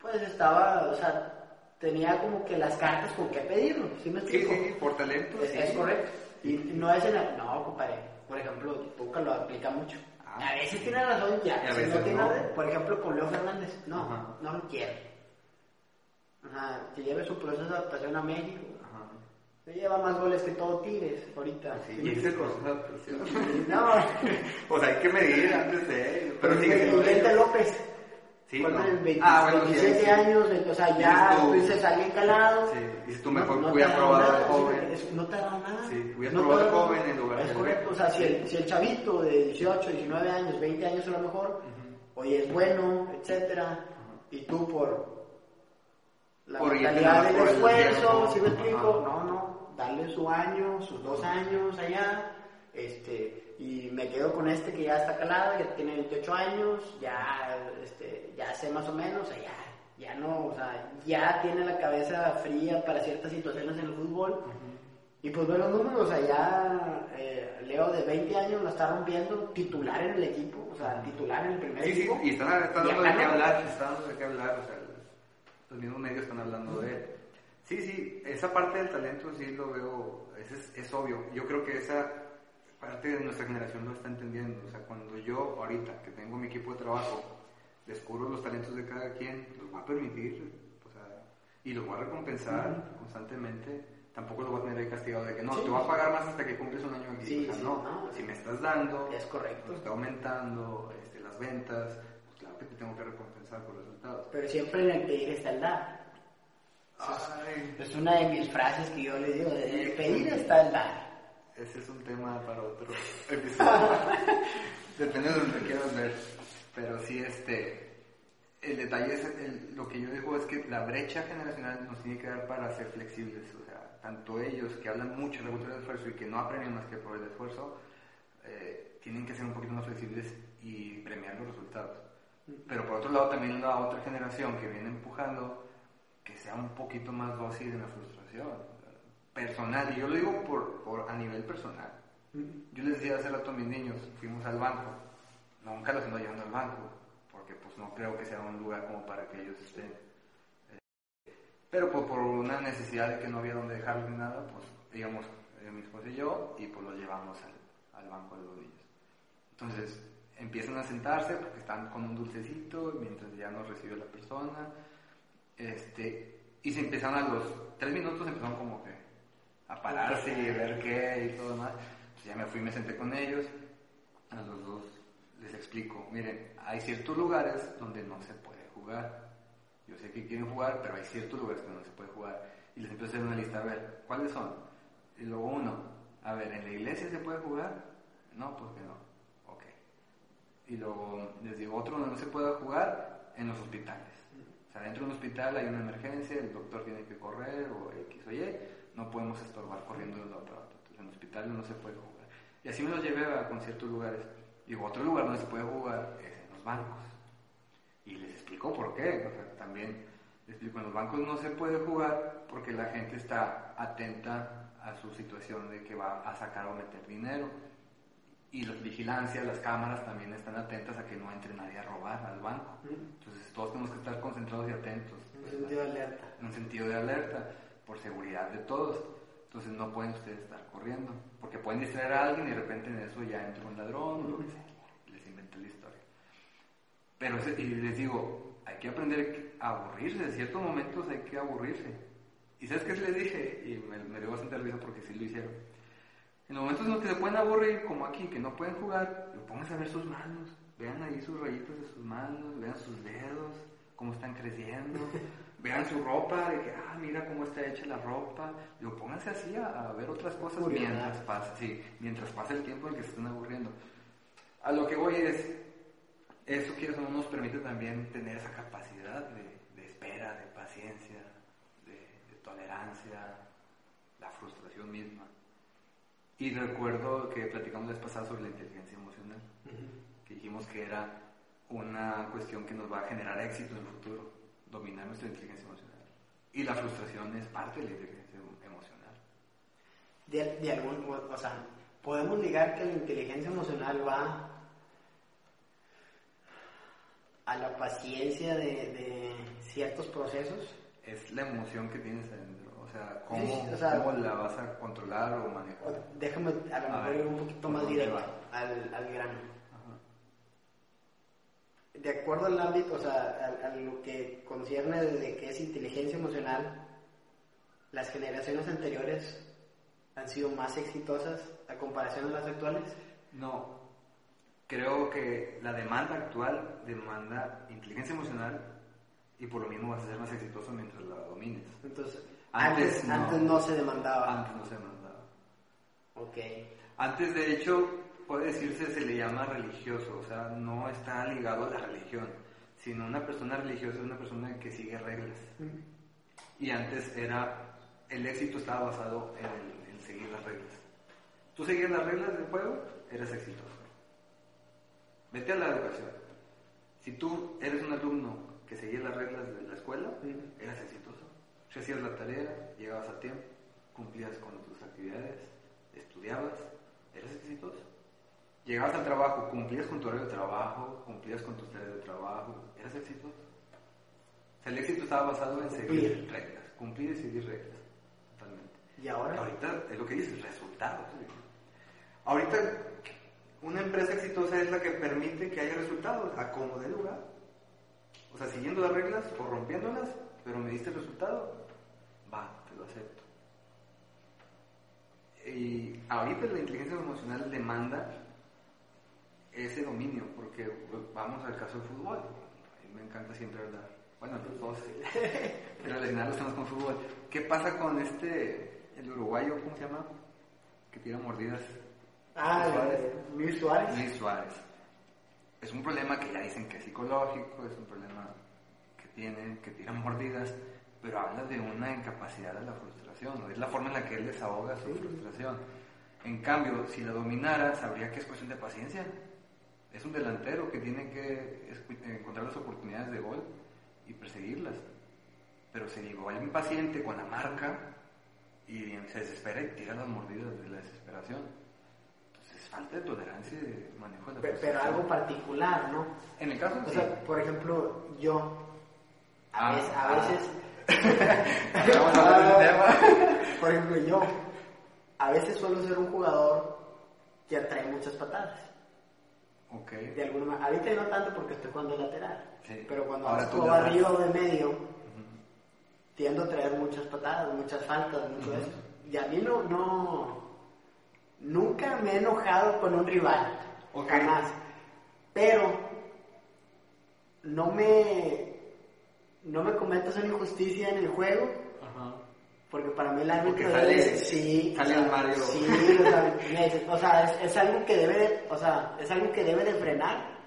pues estaba, o sea, tenía como que las cartas con qué pedirlo, ¿sí me explico? sí, por talento. Es, sí. es correcto. Y no es en el, no, compadre, por ejemplo, Tuca lo aplica mucho. Ah. a veces tiene razón, ya, si no tiene no. razón, por ejemplo, con Leo Fernández, no, Ajá. no lo quiere. Ajá, que lleve su proceso de adaptación a México. Se lleva más goles que todo Tigres ahorita. Sí, ¿sí y explico? proceso de adaptación. No, [LAUGHS] O sea, hay que medir antes de. Pero sigue y Vicente López. Sí, no. en 20 Ah, bueno, sí, 27 sí. años, o sea, ya tú- dices alguien calado. Sí, dices tú mejor te hubiera ha dado probado sí, joven. es- no te ha dado nada. Sí, hubieras No probado dado- joven en lugar Es del- correcto, o sea, si el, si el chavito de 18, 19 años, 20 años a lo mejor, oye, es bueno, etcétera, y tú por la Por mentalidad del esfuerzo, si me explico? No, no, dale su año, sus dos años allá, este, y me quedo con este que ya está calado, ya tiene 28 años, ya, este, ya sé más o menos, o sea, ya, ya no, o sea, ya tiene la cabeza fría para ciertas situaciones en el fútbol, y pues ve los números, o sea, ya eh, Leo de 20 años la está rompiendo, titular en el equipo, o sea, titular en el primer Sí, sí, equipo. y están, están dando de qué hablar, están dando de qué hablar, o sea, los mismos medios están hablando de él. Sí, sí, esa parte del talento sí lo veo, es, es, obvio. Yo creo que esa parte de nuestra generación lo está entendiendo. O sea, cuando yo ahorita, que tengo mi equipo de trabajo, descubro los talentos de cada quien, los voy a permitir, o sea, y los voy a recompensar constantemente. Tampoco los voy a tener ahí castigado de que no, Sí. te voy a pagar más hasta que cumples un año aquí. Sí, o sea, sí, no, no. si me estás dando, Es correcto. pues, está aumentando este, las ventas, pues claro que te tengo que recompensar por resultados. Pero siempre en el pedir está el dar. Es una de mis frases que yo les digo, el pedir está el dar. ese es un tema para otro [LAUGHS] episodio. Depende de donde quieras ver. Pero sí, este, el detalle es, el- lo que yo digo es que la brecha generacional nos tiene que dar para ser flexibles. O sea, tanto ellos que hablan mucho de del esfuerzo y que no aprenden más que por el esfuerzo, eh, tienen que ser un poquito más flexibles y premiar los resultados. Pero por otro lado también la otra generación que viene empujando que sea un poquito más dócil en la frustración personal. Y yo lo digo por, por a nivel personal. Yo les decía hace rato a mis niños, fuimos al banco. Nunca los ando llevando al banco, porque pues no creo que sea un lugar como para que ellos estén. eh, Pero pues, por una necesidad de que no había donde dejarlos ni nada, pues íbamos eh, mi esposa y yo y pues los llevamos al, al banco de los niños. Entonces empiezan a sentarse porque están con un dulcecito mientras ya nos recibe la persona. Este, y se empiezan a los tres minutos, empezaron como que a pararse y ver qué y todo demás. Pues ya me fui, me senté con ellos. A los dos les explico, miren, hay ciertos lugares donde no se puede jugar. Yo sé que quieren jugar, pero hay ciertos lugares que no se puede jugar. Y les empiezo a hacer una lista, a ver, ¿cuáles son? Y luego uno, a ver, ¿en la iglesia se puede jugar? No, pues que no. Ok. Y luego les digo, otro donde no se puede jugar, en los hospitales. Sea, dentro de un hospital hay una emergencia, el doctor tiene que correr o X o Y, no podemos estorbar corriendo de un lado otro. Entonces, en el hospital no se puede jugar. Y así me los llevé a con ciertos lugares. Y otro lugar donde se puede jugar es en los bancos. Y les explico por qué. O también les explico, en los bancos no se puede jugar porque la gente está atenta a su situación de que va a sacar o meter dinero. Y la vigilancia, las cámaras también están atentas a que no entre nadie a robar al banco. Entonces todos tenemos que estar concentrados y atentos. En un sentido de alerta. En un sentido de alerta, por seguridad de todos. Entonces no pueden ustedes estar corriendo, porque pueden distraer a alguien y de repente en eso ya entra un ladrón o lo que sea. Les inventa la historia. Pero y les digo, hay que aprender a aburrirse, en ciertos momentos hay que aburrirse. ¿Y sabes qué les dije? Y me, me dio bastante risa porque sí lo hicieron. En los momentos en los que se pueden aburrir, como aquí, que no pueden jugar, pónganse a ver sus manos. Vean ahí sus rayitos de sus manos, vean sus dedos, cómo están creciendo. [LAUGHS] vean su ropa, de que, ah, mira cómo está hecha la ropa. Digo, pónganse así a, a ver otras cosas Curiosidad. mientras pasa, sí, mientras pasa el tiempo en que se están aburriendo. A lo que voy es, eso quieres o no nos permite también tener esa capacidad de, de espera, de paciencia, de, de tolerancia, la frustración misma. Y recuerdo que platicamos la vez pasada sobre la inteligencia emocional, que dijimos que era una cuestión que nos va a generar éxito en el futuro, dominar nuestra inteligencia emocional. Y la frustración es parte de la inteligencia emocional. De, de algún, o sea, podemos ligar que la inteligencia emocional va a la paciencia de, de ciertos procesos. Es la emoción que tienes adentro, o sea, cómo, Sí, o sea- cómo la vas a controlar o manejar. O- Déjame a lo mejor ver, ir un poquito ¿por más directo al, al grano. Ajá. De acuerdo al ámbito, o sea, a, a lo que concierne desde que es inteligencia emocional, las generaciones anteriores han sido más exitosas a comparación de las actuales. No, creo que la demanda actual demanda inteligencia emocional y por lo mismo vas a ser más exitoso mientras la domines. Entonces, Antes antes, no. antes no se demandaba. Antes no se demandaba. Ok. Antes, de hecho, puede decirse se le llama religioso, o sea, no está ligado a la religión, sino una persona religiosa es una persona que sigue reglas. Y antes era, el éxito estaba basado en, el- en seguir las reglas. Tú seguías las reglas del juego, eres exitoso. Vete a la educación. Si tú eres un alumno que seguía las reglas de la escuela, Ujú. eras exitoso. Si hacías la tarea, llegabas a tiempo, cumplías con tus actividades, estudiabas, eras exitoso. Llegabas al trabajo, cumplías con tu horario de trabajo, cumplías con tus tareas de trabajo, eras exitoso. O sea, el éxito estaba basado en seguir Cumplir. reglas, cumplir y seguir reglas, totalmente. ¿Y ahora? Ahorita es lo que dices, resultados. Ahorita una empresa exitosa es la que permite que haya resultados a como de lugar. O sea, siguiendo las reglas o rompiéndolas, pero me diste el resultado, va, te lo acepto. Y ahorita la inteligencia emocional demanda ese dominio, porque pues, vamos al caso del fútbol. A mí me encanta siempre hablar, bueno, los dos, relacionar los temas con fútbol. ¿Qué pasa con este, el uruguayo, ¿cómo se llama? Que tira mordidas. Ah, Suárez. Luis Suárez. Luis Suárez. Es un problema que ya dicen que es psicológico, es un problema que tiene, que tira mordidas, pero habla de una incapacidad de la frustración, ¿no? es la forma en la que él desahoga su frustración. En cambio, si la dominara, sabría que es cuestión de paciencia. Es un delantero que tiene que encontrar las oportunidades de gol y perseguirlas. Pero se digo, hay un paciente con la marca y se desespera y tira las mordidas de la desesperación. Entonces, falta de tolerancia y de manejo de la Pe- Pero, frustración. algo particular, ¿no? En el caso, O sí. sea, por ejemplo, yo a Ah, veces, a ah. veces [LAUGHS] Vamos a hablar del tema. [LAUGHS] por ejemplo, yo a veces suelo ser un jugador que atrae muchas patadas. Ok. De alguna manera, ahorita no tanto porque estoy jugando lateral, Sí. pero cuando Ahora juego arriba o de medio, tiendo a traer muchas patadas, muchas faltas, mucho Ujú. esto. Y a mí no, no, nunca me he enojado con un rival, Ok. jamás. Pero no me, no me cometas una injusticia en el juego, Ajá. porque para mí el árbitro Porque sale- debe- sí, sale o sea, el Mario. Sí, o sea, me- o sea, es, es algo que debe, de- o sea, es algo que debe de frenar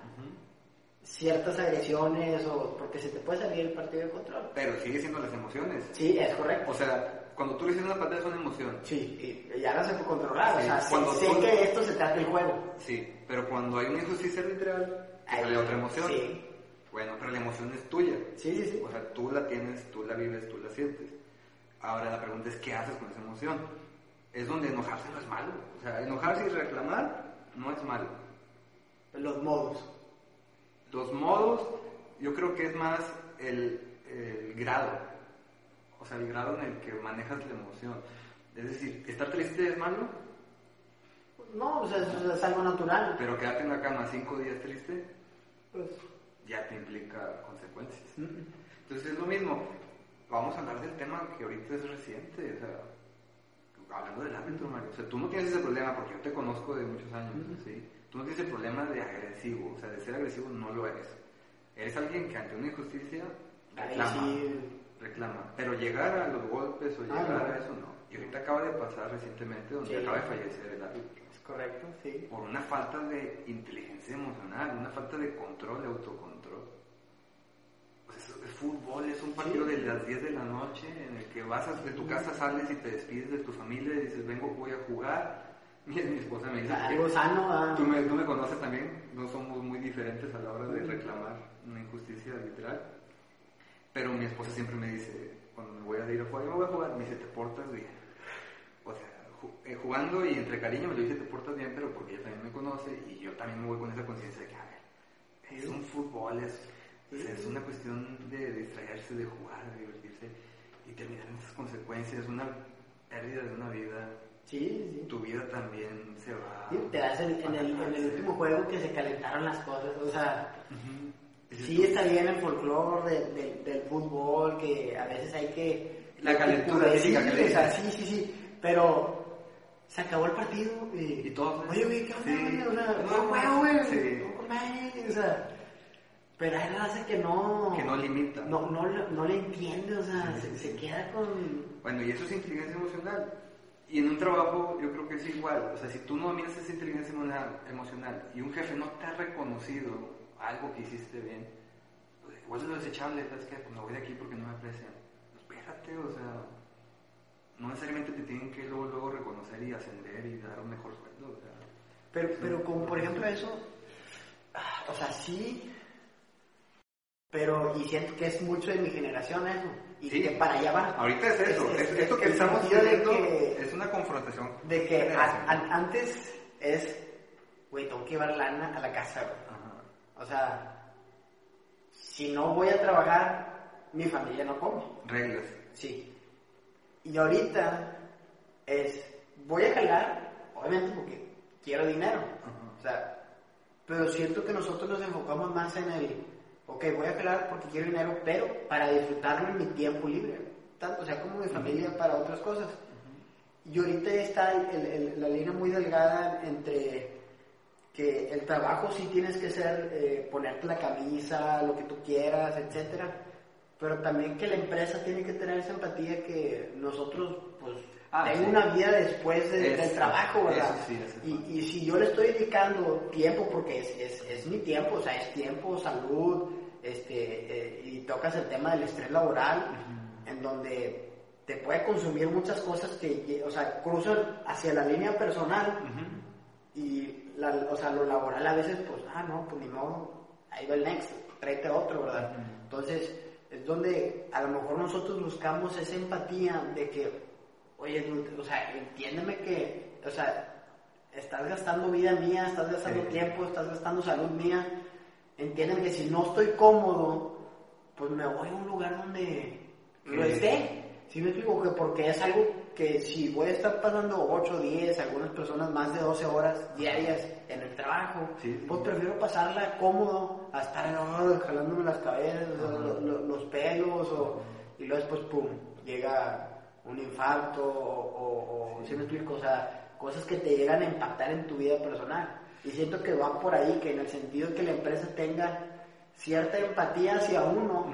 ciertas agresiones o porque se te puede salir el partido de control. Pero sigue siendo las emociones. Sí, es correcto. O sea, cuando tú recibes una patada es una emoción. Sí, y ya no se puede controlar. Sí, o sea, sé- cuando sé, tú- que esto se trata del juego. Sí, pero cuando hay una injusticia arbitral, sale otra emoción. Sí, Bueno, pero la emoción es tuya. sí, sí. sí. O sea, tú la tienes, tú la vives, tú la sientes. Ahora la pregunta es, ¿qué haces con esa emoción? Es donde enojarse no es malo. O sea, enojarse y reclamar no es malo. Los modos. Los modos, yo creo que es más el, el grado. O sea, el grado en el que manejas la emoción. Es decir, estar triste es malo, No, o sea, eso es algo natural. pero quedarte en la cama cinco días triste, Pues, ya te implica consecuencias. Entonces es lo mismo, vamos a hablar del tema que ahorita es reciente, o sea, hablando del árbitro, Mario, o sea, tú no tienes ese problema porque yo te conozco de muchos años, ¿sí? Tú no tienes el problema de agresivo, o sea, de ser agresivo no lo eres. Eres alguien que ante una injusticia reclama, reclama. Pero llegar a los golpes o ah, llegar a eso no. Y ahorita acaba de pasar recientemente donde acaba de fallecer el árbitro. Es correcto, sí. Por una falta de inteligencia emocional, una falta de control, de autocontrol. Pues es, fútbol, es un partido de las 10 de la noche en el que vas de tu casa, sales y te despides de tu familia y dices, vengo, voy a jugar. [LAUGHS] Mi, mi esposa me dice, algo sano. Ah. Tú, me, tú me conoces también, no somos muy diferentes a la hora de reclamar una injusticia literal. Pero mi esposa siempre me dice, cuando me voy a ir a jugar, yo me voy a jugar, me dice, te portas bien o sea, eh, jugando y entre cariño me lo dice, te portas bien, pero porque ella también me conoce y yo también me voy con esa conciencia de que, a ver, es un fútbol, es, es una cuestión de distraerse, de jugar, de divertirse y terminar en esas consecuencias, una pérdida de una vida. Sí, sí. Tu vida también se va. te das en, el, en, el, último juego que se calentaron las cosas, o sea. Sí, está bien el folclore del fútbol, que a veces hay que... La calentura sí, o sea, sí, sí, sí pero se acabó el partido y, y todos. Oye, güey, ¿qué onda, sí. O sea, no güey. Sí. O sea. Pero hay hace que no. Que no limita. No, no, no le entiende, o sea, se, se, queda con. Bueno, y eso es inteligencia emocional. Y en un trabajo yo creo que es igual. O sea, si tú no dominas esa inteligencia emocional y un jefe no te ha reconocido algo que hiciste bien, pues igual es lo desechable. ¿Sabes qué? Pues me voy de aquí porque no me aprecian. Pues espérate, o sea no necesariamente te tienen que luego, luego reconocer y ascender y dar un mejor sueldo. pero, pero como por ejemplo eso, o sea, sí, pero y siento que es mucho de mi generación eso, y que para allá va. Ahorita es eso, es, esto que estamos viendo es una confrontación. De que antes es, güey, tengo que llevar lana a la casa, O sea, si no voy a trabajar, mi familia no come. Reglas. Sí. Y ahorita es, voy a jalar, obviamente porque quiero dinero. O sea, pero siento que nosotros nos enfocamos más en el, ok, voy a jalar porque quiero dinero, pero para disfrutarlo en mi tiempo libre, tanto sea como mi familia para otras cosas. Y ahorita está la línea muy delgada entre que el trabajo sí tienes que ser, eh, ponerte la camisa, lo que tú quieras, etcétera. Pero también que la empresa tiene que tener esa empatía que nosotros, pues, ah, una vida después del trabajo, ¿verdad? y, y, si yo le estoy dedicando tiempo, porque es, es, es mi tiempo, o sea, es tiempo, salud, este, eh, y tocas el tema del estrés laboral, en donde te puede consumir muchas cosas que, o sea, cruzan hacia la línea personal y, la, o sea, lo laboral a veces, pues, ah, no, pues ni modo, ahí va el next, tráete otro, ¿verdad? Entonces, es donde a lo mejor nosotros buscamos esa empatía de que, oye, o sea, entiéndeme que, o sea, estás gastando vida mía, estás gastando tiempo, estás gastando salud mía, entiéndeme que si no estoy cómodo, pues me voy a un lugar donde lo esté. ¿Sí me explico? porque es algo que si voy a estar pasando 8, 10, algunas personas más de 12 horas diarias en el trabajo, pues prefiero pasarla cómodo a estar jalándome las cabezas, los, pelos, y luego después, pum, llega un infarto o, o ¿sí me explico? O sea, cosas que te llegan a impactar en tu vida personal. Y siento que va por ahí, que en el sentido que la empresa tenga cierta empatía hacia uno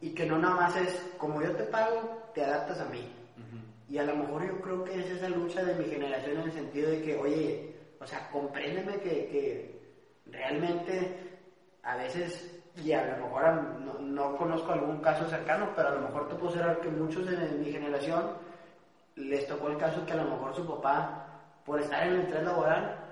y que no nada más es como yo te pago, te adaptas a mí. Y a lo mejor yo creo que es esa lucha de mi generación en el sentido de que, oye, o sea, compréndeme que, que realmente a veces, y a lo mejor no, no, conozco algún caso cercano, pero a lo mejor te puedo decir que muchos de mi generación les tocó el caso que a lo mejor su papá, por estar en el tren laboral,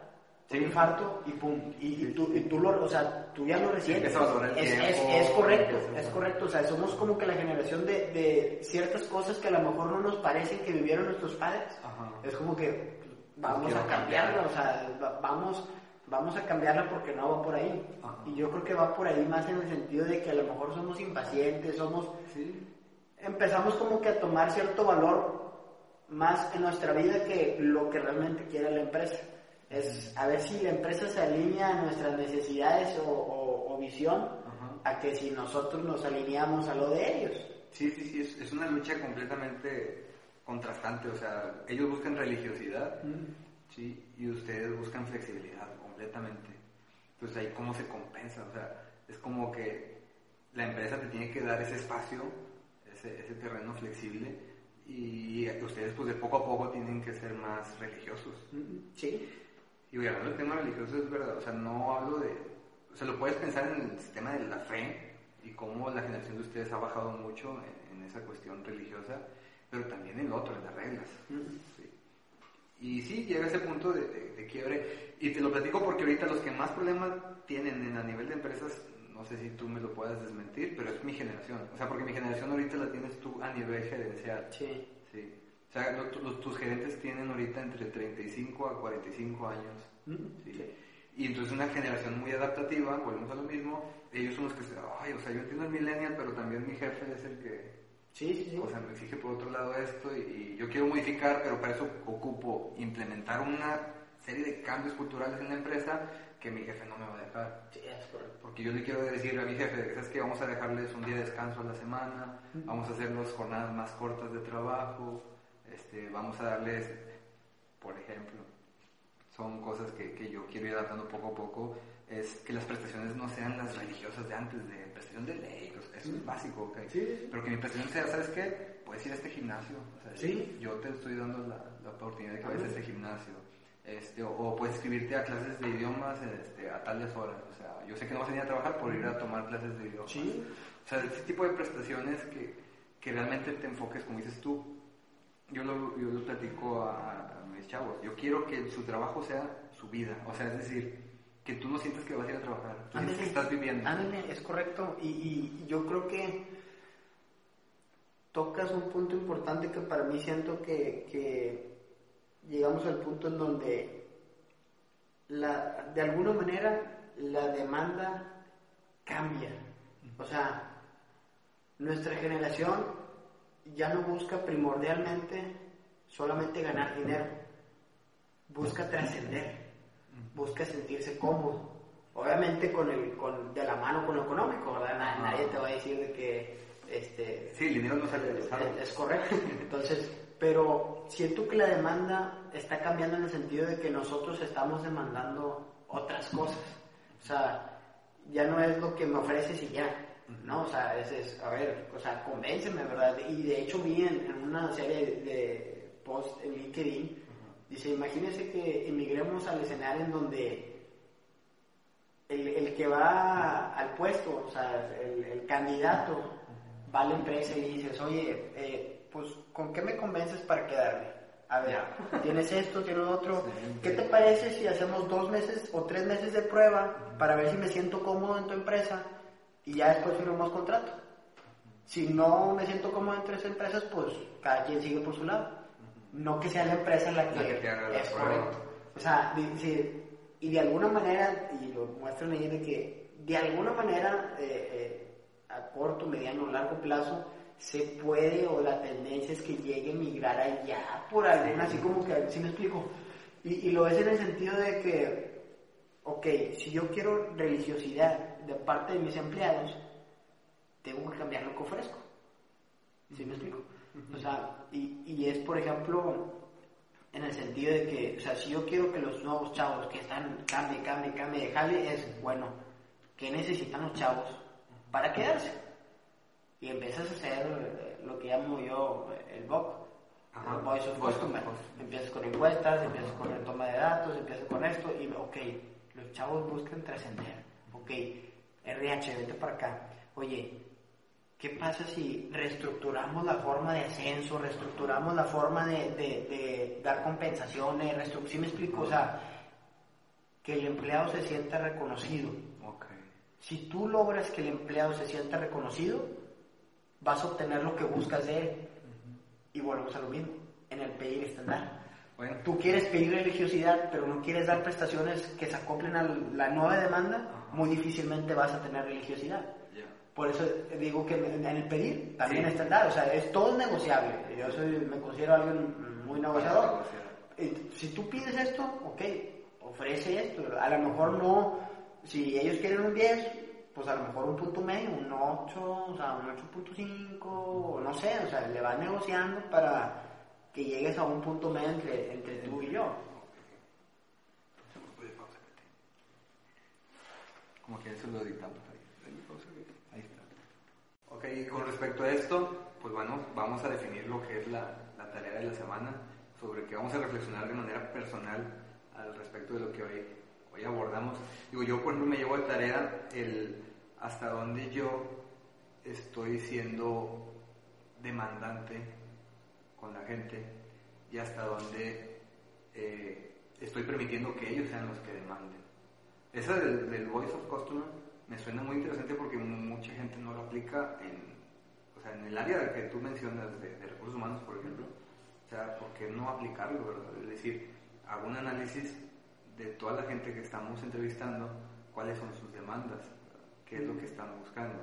un infarto y pum, y, tú, y tú lo, o sea, tú ya lo recientes. Es, es, es, correcto, es correcto, o sea, somos como que la generación de, de, ciertas cosas que a lo mejor no nos parecen que vivieron nuestros padres. Es como que vamos a cambiarla, o sea, vamos, vamos a cambiarla porque no va por ahí. Y yo creo que va por ahí más en el sentido de que a lo mejor somos impacientes, somos... Empezamos como que a tomar cierto valor más en nuestra vida que lo que realmente quiere la empresa. Es a ver si la empresa se alinea a nuestras necesidades o, visión a que si nosotros nos alineamos a lo de ellos. Sí, sí, sí, es, es una lucha completamente contrastante, o sea, ellos buscan religiosidad, sí, y ustedes buscan flexibilidad completamente. Entonces ahí cómo se compensa, o sea, es como que la empresa te tiene que dar ese espacio, ese, ese terreno flexible, y ustedes pues de poco a poco tienen que ser más religiosos. Sí. Y hablando del tema religioso es verdad, o sea, no hablo de, o sea, lo puedes pensar en el sistema de la fe y cómo la generación de ustedes ha bajado mucho en, en esa cuestión religiosa, pero también en lo otro, en las reglas. sí. Y sí, llega ese punto de, de, de, quiebre. Y te lo platico porque ahorita los que más problemas tienen en, a nivel de empresas, no sé si tú me lo puedas desmentir, pero es mi generación. O sea, porque mi generación ahorita la tienes tú a nivel gerencial. Sí. Sí. O sea, los, tus gerentes tienen ahorita entre 35 a 45 años. Mm, ¿sí? sí. Y entonces una generación muy adaptativa, volvemos a lo mismo, ellos son los que, ay, o sea, yo entiendo el millennial, pero también mi jefe es el que Sí, sí. O sea, me exige por otro lado esto y, y, yo quiero modificar, pero para eso ocupo implementar una serie de cambios culturales en la empresa que mi jefe no me va a dejar. Sí, es correcto. Porque yo le quiero decir a mi jefe, ¿sabes qué? Vamos a dejarles un día de descanso a la semana, vamos a hacernos jornadas más cortas de trabajo, este, vamos a darles, por ejemplo, son cosas que, que yo quiero ir adaptando poco a poco, es que las prestaciones no sean las religiosas de antes, de prestación de ley, eso es básico, ¿ok? Sí. Pero que mi prestación sea, ¿sabes qué? Puedes ir a este gimnasio, o sea, Sí. yo te estoy dando la, la oportunidad de que vayas a este gimnasio, este, o, o puedes inscribirte a clases de idiomas este, a tales horas, o sea, yo sé que no vas a venir a trabajar por ir a tomar clases de idiomas. Sí. O sea, este tipo de prestaciones que, que realmente te enfoques, como dices tú, yo lo, yo lo platico a, a mis chavos, yo quiero que su trabajo sea su vida, o sea, es decir, que tú no sientas que vas a ir a trabajar, tú sientes que estás viviendo. Ándale, es correcto. Y, y yo creo que tocas un punto importante que para mí siento que, que llegamos al punto en donde la, de alguna manera la demanda cambia. O sea, nuestra generación ya no busca primordialmente solamente ganar dinero, busca trascender, busca sentirse cómodo. Obviamente con el, con, de la mano con lo económico, ¿verdad? Na- Ajá. Nadie te va a decir de que este, Sí, el dinero no sale del es, sábado. es correcto. [LAUGHS] Entonces, pero siento que la demanda está cambiando en el sentido de que nosotros estamos demandando otras cosas. O sea, ya no es lo que me ofreces y ya, ¿no? O sea, es, es, a ver, o sea, convénceme, ¿verdad? Y de hecho vi en, en una serie de, de posts en LinkedIn, dice, imagínese que emigremos al escenario en donde el, el que va al puesto, o sea, el, el candidato, va a la empresa y dices, oye, eh, pues, ¿con qué me convences para quedarme? A ver, [LAUGHS] tienes esto, tienes otro. ¿Qué te parece si hacemos dos meses o tres meses de prueba para ver si me siento cómodo en tu empresa y ya después firmamos contrato? Si no me siento cómodo entre esas empresas, pues cada quien sigue por su lado. No que sea la empresa la que, La que haga la es prueba. correcto. O sea, si- y de alguna manera, y lo muestran ahí de que de alguna manera eh, eh, a corto, mediano o largo plazo se puede o la tendencia es que llegue a migrar allá por alguna, así como que, ¿sí me explico? Y, y lo es en el sentido de que, ok, si yo quiero religiosidad de parte de mis empleados, tengo que cambiar lo que ofrezco. ¿Sí me explico? O sea, y, y es, por ejemplo, en el sentido de que, o sea, si yo quiero que los nuevos chavos que están, cambie, cambie, cambie de jale, es, bueno, ¿qué necesitan los chavos para quedarse? Y empiezas a hacer eh, lo que llamo yo eh, el VOC, Ajá. el Voice of Customer. Empiezas con encuestas, empiezas con el toma de datos, empiezas con esto, y ok, los chavos buscan trascender. Ok, RH, vete para acá. Oye, ¿qué pasa si reestructuramos la forma de ascenso, reestructuramos la forma de, de- de dar compensaciones, reestru- ¿sí me explico? O sea, que el empleado se sienta reconocido. Ok. Si tú logras que el empleado se sienta reconocido, vas a obtener lo que buscas de él. Y volvemos a lo mismo, en el pedir estándar. Bueno, Tú quieres pedir religiosidad, pero no quieres dar prestaciones que se acoplen a la nueva demanda, muy difícilmente vas a tener religiosidad. Por eso digo que en el pedir también Sí. está el dar, o sea, es todo es negociable. Yo soy, me considero alguien muy negociador. Si tú pides esto, ok, ofrece esto. A lo mejor no, si ellos quieren un 10, pues a lo mejor un punto medio, un 8, o sea, un 8.5, o no sé, o sea, le vas negociando para que llegues a un punto medio entre, entre tú y yo. Como que eso lo está. Ok, con respecto a esto, pues bueno, vamos a definir lo que es la, la tarea de la semana, sobre que vamos a reflexionar de manera personal al respecto de lo que hoy, hoy abordamos. Digo, yo por me llevo de tarea el hasta dónde yo estoy siendo demandante con la gente y hasta dónde eh, estoy permitiendo que ellos sean los que demanden. Esa del, Voice of Customer me suena muy interesante porque mucha gente no lo aplica en, o sea, en el área que tú mencionas de, recursos humanos, por ejemplo. O sea, ¿por qué no aplicarlo, verdad? Es decir, hago un análisis de toda la gente que estamos entrevistando, cuáles son sus demandas, qué es lo que están buscando.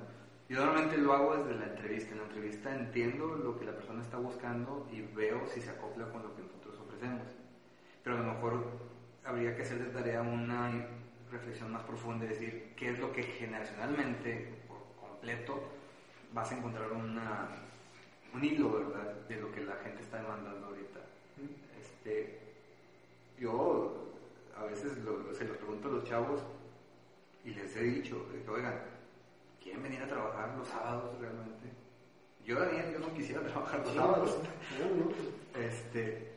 Yo normalmente lo hago desde la entrevista. En la entrevista entiendo lo que la persona está buscando y veo si se acopla con lo que nosotros ofrecemos. Pero a lo mejor habría que hacer de tarea una reflexión más profunda y decir qué es lo que generacionalmente, por completo, vas a encontrar una, un hilo, ¿verdad?, de lo que la gente está demandando ahorita. Este, yo a veces se lo pregunto a los chavos y les he dicho, que, oigan, ¿quieren venir a trabajar los sábados realmente? Yo, Daniel, yo no quisiera [LAUGHS] trabajar los sábados. este,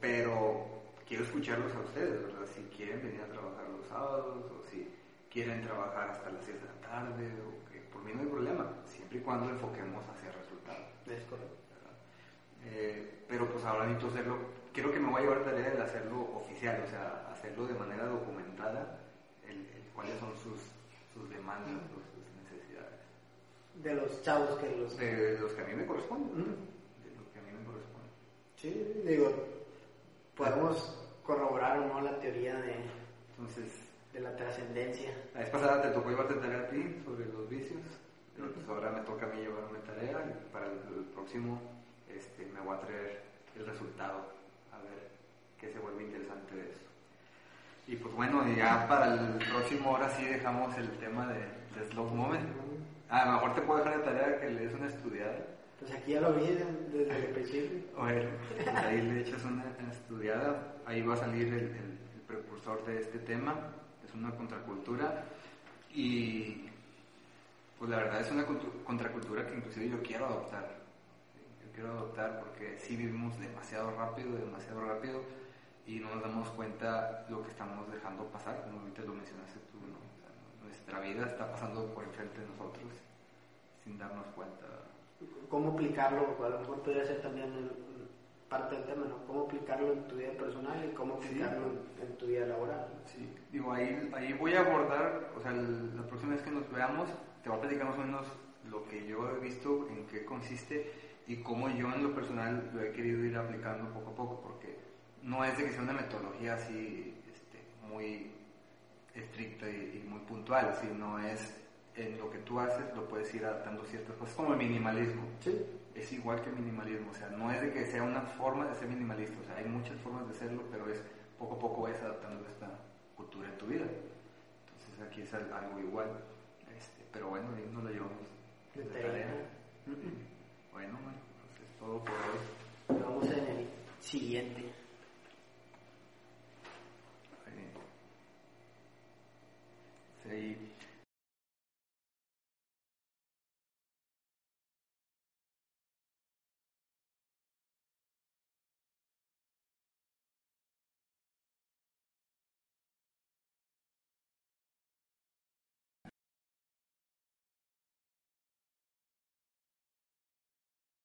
pero quiero escucharlos a ustedes, ¿verdad? Si quieren venir a trabajar los sábados o si quieren trabajar hasta las 6 de la tarde, o que por mí no hay problema, siempre y cuando enfoquemos hacia resultados. Es correcto. Eh, pero pues ahora necesito hacerlo, creo que me voy a llevar tarea de hacerlo oficial, o sea, hacerlo de manera documentada cuáles son sus, sus demandas, sus, necesidades. De los chavos que los... De, los que a mí me corresponden. De los que a mí me corresponden. Sí, digo, podemos corroborar o no la teoría de, Entonces, de la trascendencia. La vez pasada te tocó llevarte tarea a ti sobre los vicios, pero pues ahora me toca a mí llevarme tarea y para el, próximo este, me voy a traer el resultado, a ver qué se vuelve interesante de eso. Y pues bueno, ya para el próximo hora sí dejamos el tema de, de Slow Moment. A lo mejor te puedo dejar de tarea que le des una estudiada. Pues aquí ya lo vi desde el principio. Bueno, ahí le echas una, estudiada, ahí va a salir el, el, precursor de este tema, es una contracultura y pues la verdad es una contracultura que inclusive yo quiero adoptar. Yo quiero adoptar porque sí vivimos demasiado rápido, demasiado rápido y no nos damos cuenta lo que estamos dejando pasar, como ahorita lo mencionaste tú, ¿no? nuestra vida está pasando por enfrente de nosotros sin darnos cuenta. ¿Cómo aplicarlo? A lo mejor podría ser también parte del tema, ¿no? ¿Cómo aplicarlo en tu vida personal y cómo aplicarlo en tu vida laboral? Sí, digo, ahí, ahí voy a abordar, o sea, la próxima vez que nos veamos, te voy a platicar más o menos lo que yo he visto, en qué consiste y cómo yo en lo personal lo he querido ir aplicando poco a poco, porque no es de que sea una metodología así este, muy estricta y, muy puntual, sino es en lo que tú haces lo puedes ir adaptando ciertas cosas, como el minimalismo. Es igual que el minimalismo, o sea, no es de que sea una forma de ser minimalista, o sea, hay muchas formas de serlo, pero es poco a poco vas adaptando esta cultura en tu vida. Entonces aquí es algo igual, este, pero bueno, ahí nos lo llevamos. De tarea. Bueno, bueno, pues es todo por hoy. Vamos en el siguiente. Sí. Sí.